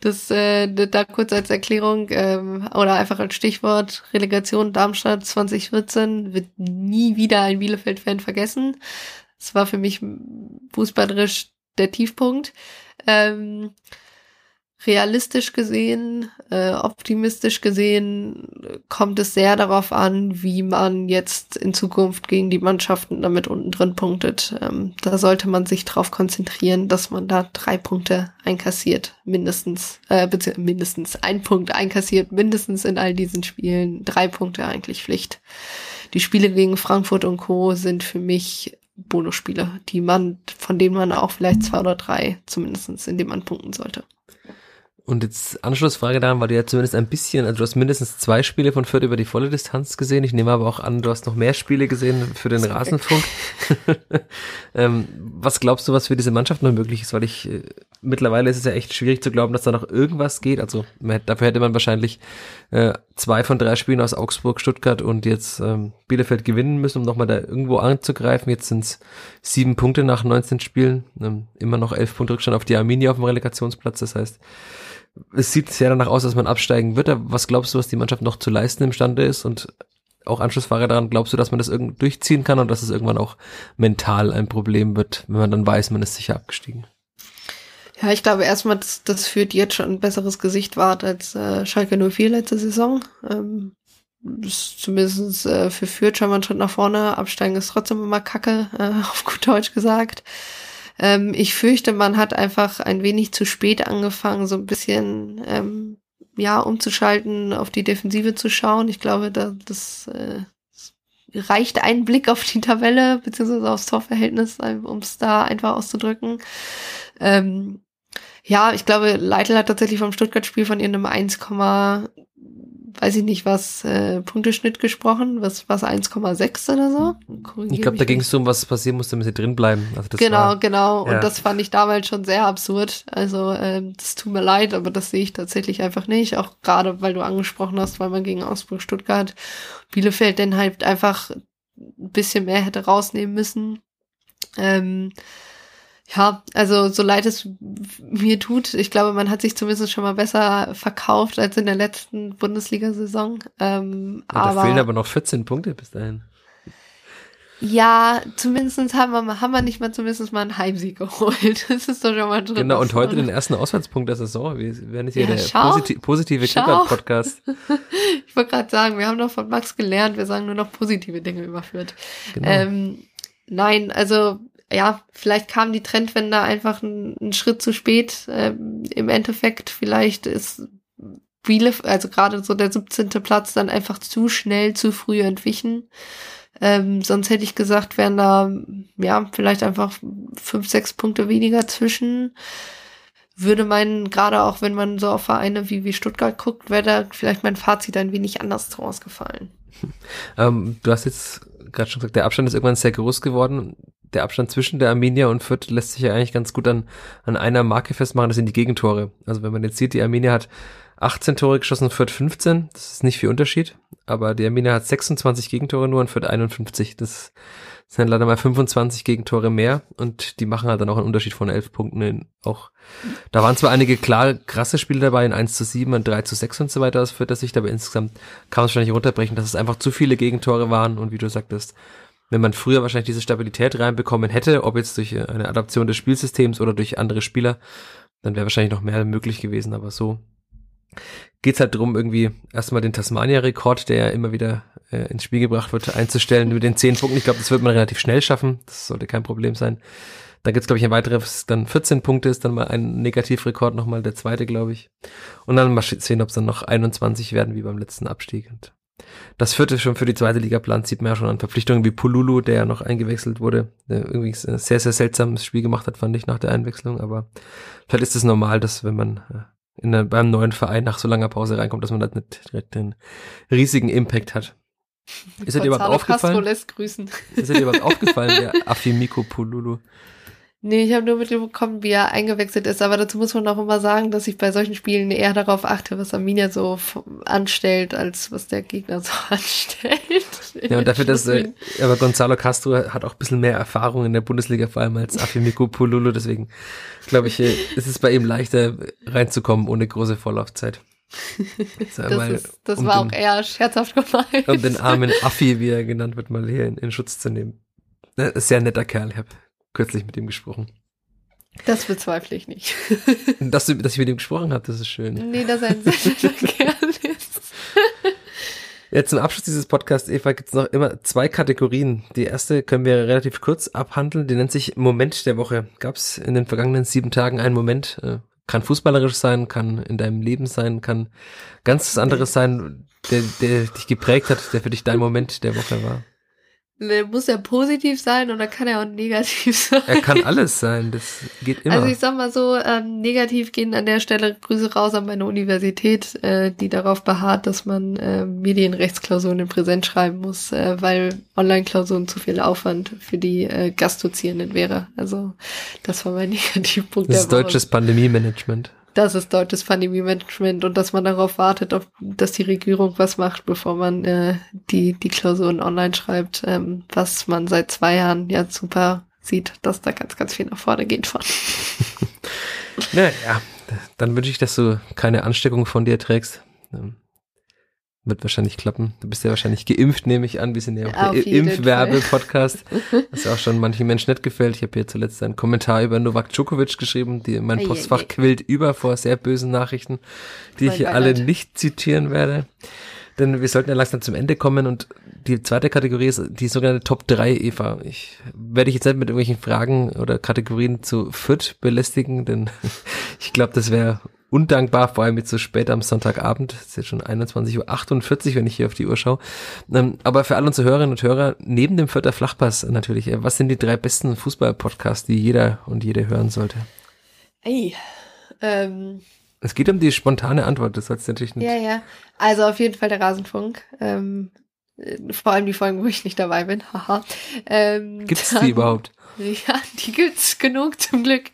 Das äh, da kurz als Erklärung ähm, oder einfach als Stichwort Relegation Darmstadt 2014 wird nie wieder ein Bielefeld-Fan vergessen. Das war für mich fußballerisch der Tiefpunkt. Ähm, realistisch gesehen, äh, optimistisch gesehen, kommt es sehr darauf an, wie man jetzt in Zukunft gegen die Mannschaften damit unten drin punktet. Ähm, da sollte man sich darauf konzentrieren, dass man da drei Punkte einkassiert, mindestens, äh, beziehungsweise mindestens ein Punkt einkassiert, mindestens in all diesen Spielen, drei Punkte eigentlich Pflicht. Die Spiele gegen Frankfurt und Co. sind für mich Bonusspiele, die man, von denen man auch vielleicht zwei oder drei zumindestens in dem man punkten sollte. Und jetzt Anschlussfrage daran, weil du ja zumindest ein bisschen, also du hast mindestens zwei Spiele von Fürth über die volle Distanz gesehen. Ich nehme aber auch an, du hast noch mehr Spiele gesehen für den Rasenfunk. ähm, was glaubst du, was für diese Mannschaft noch möglich ist? Weil ich, äh, mittlerweile ist es ja echt schwierig zu glauben, dass da noch irgendwas geht. Also man, dafür hätte man wahrscheinlich äh, zwei von drei Spielen aus Augsburg, Stuttgart und jetzt ähm, Bielefeld gewinnen müssen, um nochmal da irgendwo anzugreifen. Jetzt sind es sieben Punkte nach 19 Spielen. Ähm, immer noch elf Punkte Rückstand auf die Arminia auf dem Relegationsplatz. Das heißt, es sieht sehr danach aus, dass man absteigen wird. Was glaubst du, was die Mannschaft noch zu leisten imstande ist? Und auch Anschlussfrage daran, glaubst du, dass man das irgendwie durchziehen kann und dass es irgendwann auch mental ein Problem wird, wenn man dann weiß, man ist sicher abgestiegen? Ja, ich glaube erstmal, dass das führt jetzt schon ein besseres Gesicht wart als äh, Schalke 04 letzte Saison. Ähm, zumindest äh, für Fürth schon mal einen Schritt nach vorne. Absteigen ist trotzdem immer Kacke, äh, auf gut Deutsch gesagt. Ähm, ich fürchte, man hat einfach ein wenig zu spät angefangen, so ein bisschen ähm, ja umzuschalten, auf die Defensive zu schauen. Ich glaube, da, das äh, reicht ein Blick auf die Tabelle beziehungsweise aufs Torverhältnis, um es da einfach auszudrücken. Ähm, ja, ich glaube, Leitl hat tatsächlich vom Stuttgart-Spiel von ihrem 1, weiß ich nicht was, äh, Punkteschnitt gesprochen, was was 1,6 oder so. Korrigier ich glaube, da ging es um, was passieren musste, damit sie drin bleiben. Also genau, war, genau. Ja. Und das fand ich damals schon sehr absurd. Also ähm, das tut mir leid, aber das sehe ich tatsächlich einfach nicht. Auch gerade, weil du angesprochen hast, weil man gegen Augsburg, Stuttgart, Bielefeld dann halt einfach ein bisschen mehr hätte rausnehmen müssen. Ähm, ja, also so leid es mir tut, ich glaube, man hat sich zumindest schon mal besser verkauft als in der letzten Bundesliga-Saison. Ähm, ja, aber, da fehlen aber noch 14 Punkte bis dahin. Ja, zumindest haben wir, haben wir nicht mal zumindest mal einen Heimsieg geholt. Das ist doch schon mal drin. Genau, und heute den ersten Auswärtspunkt der Saison. Wir werden jetzt hier ja, der posit positive Kicker-Podcast. ich wollte gerade sagen, wir haben doch von Max gelernt, wir sagen nur noch positive Dinge überführt. Genau. Ähm, nein, also ja, vielleicht kam die Trendwende einfach einen Schritt zu spät. Ähm, Im Endeffekt, vielleicht ist Bielefeld, also gerade so der 17. Platz, dann einfach zu schnell, zu früh entwichen. Ähm, sonst hätte ich gesagt, wären da ja vielleicht einfach fünf, sechs Punkte weniger zwischen. Würde mein, gerade auch wenn man so auf Vereine wie, wie Stuttgart guckt, wäre da vielleicht mein Fazit ein wenig anders ausgefallen. Ähm, du hast jetzt gerade schon gesagt, der Abstand ist irgendwann sehr groß geworden. Der Abstand zwischen der Arminia und Fürth lässt sich ja eigentlich ganz gut an, an einer Marke festmachen, das sind die Gegentore. Also wenn man jetzt sieht, die Arminia hat 18 Tore geschossen, Fürth 15, das ist nicht viel Unterschied, aber die Arminia hat 26 Gegentore nur und Fürth 51, das sind leider mal 25 Gegentore mehr und die machen halt dann auch einen Unterschied von 11 Punkten in auch. Da waren zwar einige klar krasse Spiele dabei, in 1 zu 7 und 3 zu 6 und so weiter aus Fürther Sicht, aber insgesamt kann man es wahrscheinlich runterbrechen, dass es einfach zu viele Gegentore waren und wie du sagtest, wenn man früher wahrscheinlich diese Stabilität reinbekommen hätte, ob jetzt durch eine Adaption des Spielsystems oder durch andere Spieler, dann wäre wahrscheinlich noch mehr möglich gewesen, aber so geht's halt drum, irgendwie erstmal den Tasmania-Rekord, der ja immer wieder äh, ins Spiel gebracht wird, einzustellen mit den zehn Punkten. Ich glaube, das wird man relativ schnell schaffen. Das sollte kein Problem sein. Dann gibt's glaube ich, ein weiteres, dann 14 Punkte ist dann mal ein Negativrekord, nochmal der zweite, glaube ich. Und dann mal sehen, ob es dann noch 21 werden, wie beim letzten Abstieg. Und das vierte schon für die zweite Liga plant, sieht man ja schon an Verpflichtungen wie Pululu, der ja noch eingewechselt wurde, der irgendwie ein sehr, sehr seltsames Spiel gemacht hat, fand ich nach der Einwechslung. Aber vielleicht ist es normal, dass wenn man äh, in der, beim neuen Verein nach so langer Pause reinkommt, dass man da nicht direkt einen riesigen Impact hat. Ist dir überhaupt aufgefallen? Castro lässt grüßen. Ist dir überhaupt aufgefallen, der Afimiko Pululu? Nee, ich habe nur mitbekommen, wie er eingewechselt ist. Aber dazu muss man auch immer sagen, dass ich bei solchen Spielen eher darauf achte, was Arminia so anstellt, als was der Gegner so anstellt. Ja, und dafür, dass, äh, aber Gonzalo Castro hat auch ein bisschen mehr Erfahrung in der Bundesliga, vor allem als Afimiko Pululu. Deswegen glaube ich, äh, ist es bei ihm leichter reinzukommen ohne große Vorlaufzeit. das, ist, das um war den, auch eher scherzhaft gemeint. Um den armen Affi, wie er genannt wird, mal hier in, in Schutz zu nehmen. Sehr netter Kerl, ich habe kürzlich mit ihm gesprochen. Das bezweifle ich nicht. dass, du, dass ich mit ihm gesprochen habe, das ist schön. Nee, dass er ein sehr netter Kerl ist. Jetzt zum Abschluss dieses Podcasts, Eva, gibt es noch immer zwei Kategorien. Die erste können wir relativ kurz abhandeln, die nennt sich Moment der Woche. Gab es in den vergangenen sieben Tagen einen Moment, äh, kann fußballerisch sein, kann in deinem Leben sein, kann ganz anderes sein, der, der dich geprägt hat, der für dich dein Moment der Woche war? Muss er positiv sein oder kann er auch negativ sein? Er kann alles sein, das geht immer. Also ich sag mal so, ähm, negativ gehen an der Stelle Grüße raus an meine Universität, äh, die darauf beharrt, dass man äh, Medienrechtsklausuren in Präsenz schreiben muss, äh, weil Online-Klausuren zu viel Aufwand für die äh, Gastdozierenden wäre. Also das war mein Negativpunkt. Das ist deutsches Pandemie-Management das ist deutsches Pandemie-Management und dass man darauf wartet, ob, dass die Regierung was macht, bevor man äh, die, die Klausuren online schreibt, ähm, was man seit zwei Jahren ja super sieht, dass da ganz, ganz viel nach vorne geht von. naja, dann wünsche ich, dass du keine Ansteckung von dir trägst. Wird wahrscheinlich klappen. Du bist ja wahrscheinlich geimpft, nehme ich an. Wir sind ja auch der Impfwerbe-Podcast, was ja auch schon manchen Menschen nicht gefällt. Ich habe hier zuletzt einen Kommentar über Novak Djokovic geschrieben, die mein Postfach quillt über vor sehr bösen Nachrichten, die ich hier alle nicht zitieren werde. Denn wir sollten ja langsam zum Ende kommen und die zweite Kategorie ist die sogenannte Top 3, Eva. Ich werde dich jetzt nicht mit irgendwelchen Fragen oder Kategorien zu Fürth belästigen, denn ich glaube, das wäre undankbar, vor allem jetzt so spät am Sonntagabend. Es ist jetzt schon 21.48 Uhr, wenn ich hier auf die Uhr schaue. Ähm, aber für alle unsere Hörerinnen und Hörer, neben dem Vierter Flachpass natürlich, äh, was sind die drei besten Fußball-Podcasts, die jeder und jede hören sollte? Ey, ähm, es geht um die spontane Antwort, das sollst du natürlich nicht. Ja, ja. Also auf jeden Fall der Rasenfunk. Ähm, äh, vor allem die Folgen, wo ich nicht dabei bin. Haha. ähm, Gibt's die überhaupt? Ja, die gibt's genug zum Glück.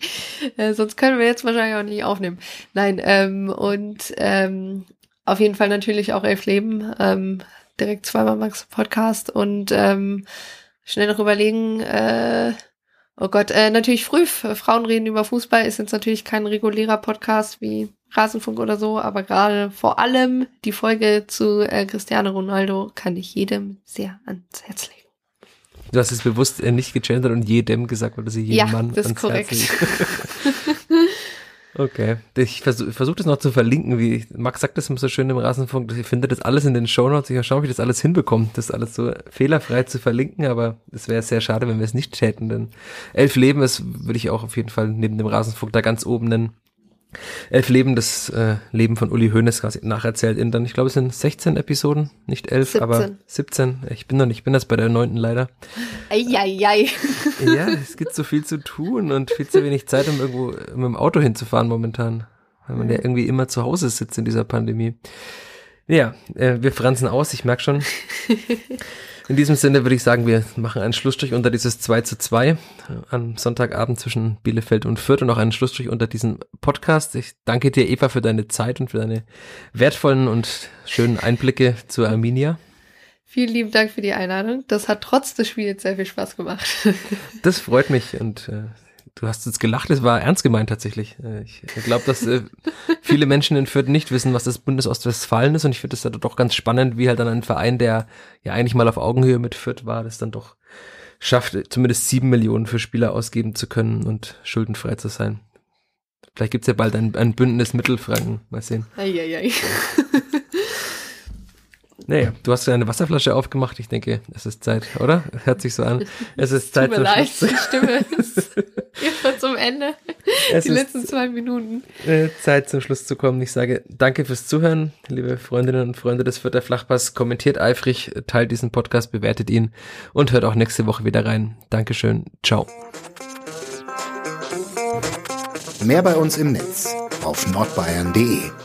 Äh, sonst können wir jetzt wahrscheinlich auch nicht aufnehmen. Nein, ähm, und ähm, auf jeden Fall natürlich auch Elf Leben, ähm, direkt zweimal Max Podcast und ähm, schnell noch überlegen, äh, oh Gott, äh, natürlich früh, Frauen reden über Fußball ist jetzt natürlich kein regulärer Podcast wie Rasenfunk oder so, aber gerade vor allem die Folge zu äh, Cristiano Ronaldo kann ich jedem sehr ans Herz legen. Du hast es bewusst äh, nicht gegendert und jedem gesagt, weil du sie jedem ja, Mann das ist korrekt. okay. Ich versuche versuch das noch zu verlinken, wie Max sagt das immer so schön im Rasenfunk. Ich finde das alles in den Shownotes. Ich schaue, wie ich das alles hinbekomme, das alles so fehlerfrei zu verlinken, aber es wäre sehr schade, wenn wir es nicht täten, denn Elf Leben ist, würde ich auch auf jeden Fall neben dem Rasenfunk da ganz oben nennen. Elf Leben, das äh, Leben von Uli Hoeneß quasi nacherzählt in dann, ich glaube, es sind 16 Episoden, nicht elf, 17. aber 17. Ich bin noch nicht, ich bin das bei der neunten leider. Eieiei. Ja, es gibt so viel zu tun und viel zu wenig Zeit, um irgendwo mit dem Auto hinzufahren momentan. Weil man ja irgendwie immer zu Hause sitzt in dieser Pandemie. Ja, äh, wir fransen aus, ich merke schon. In diesem Sinne würde ich sagen, wir machen einen Schlussstrich unter dieses 2 zu 2 äh, am Sonntagabend zwischen Bielefeld und Fürth und auch einen Schlussstrich unter diesem Podcast. Ich danke dir, Eva, für deine Zeit und für deine wertvollen und schönen Einblicke zu Arminia. Vielen lieben Dank für die Einladung. Das hat trotz des Spiels sehr viel Spaß gemacht. Das freut mich und äh, du hast jetzt gelacht, es war ernst gemeint tatsächlich. Äh, ich glaube, dass äh, viele Menschen in Fürth nicht wissen, was das Bundesostwestfalen ist und ich finde es ja doch ganz spannend, wie halt dann ein Verein, der ja eigentlich mal auf Augenhöhe mit Fürth war, das dann doch schafft, zumindest sieben Millionen für Spieler ausgeben zu können und schuldenfrei zu sein. Vielleicht gibt's ja bald ein, ein Bündnis Mittelfranken. Mal sehen. Eieiei. Naja, du hast ja eine Wasserflasche aufgemacht. Ich denke, es ist Zeit, oder? Hört sich so an. Es ist Zeit Tut mir leid, die Stimme ist immer zum Ende. Es die letzten zwei Minuten. Äh, Zeit zum Schluss zu kommen. Ich sage danke fürs Zuhören, liebe Freundinnen und Freunde des Vierter Flachpass. Kommentiert eifrig, teilt diesen Podcast, bewertet ihn und hört auch nächste Woche wieder rein. Dankeschön. Ciao. Mehr bei uns im Netz auf nordbayern.de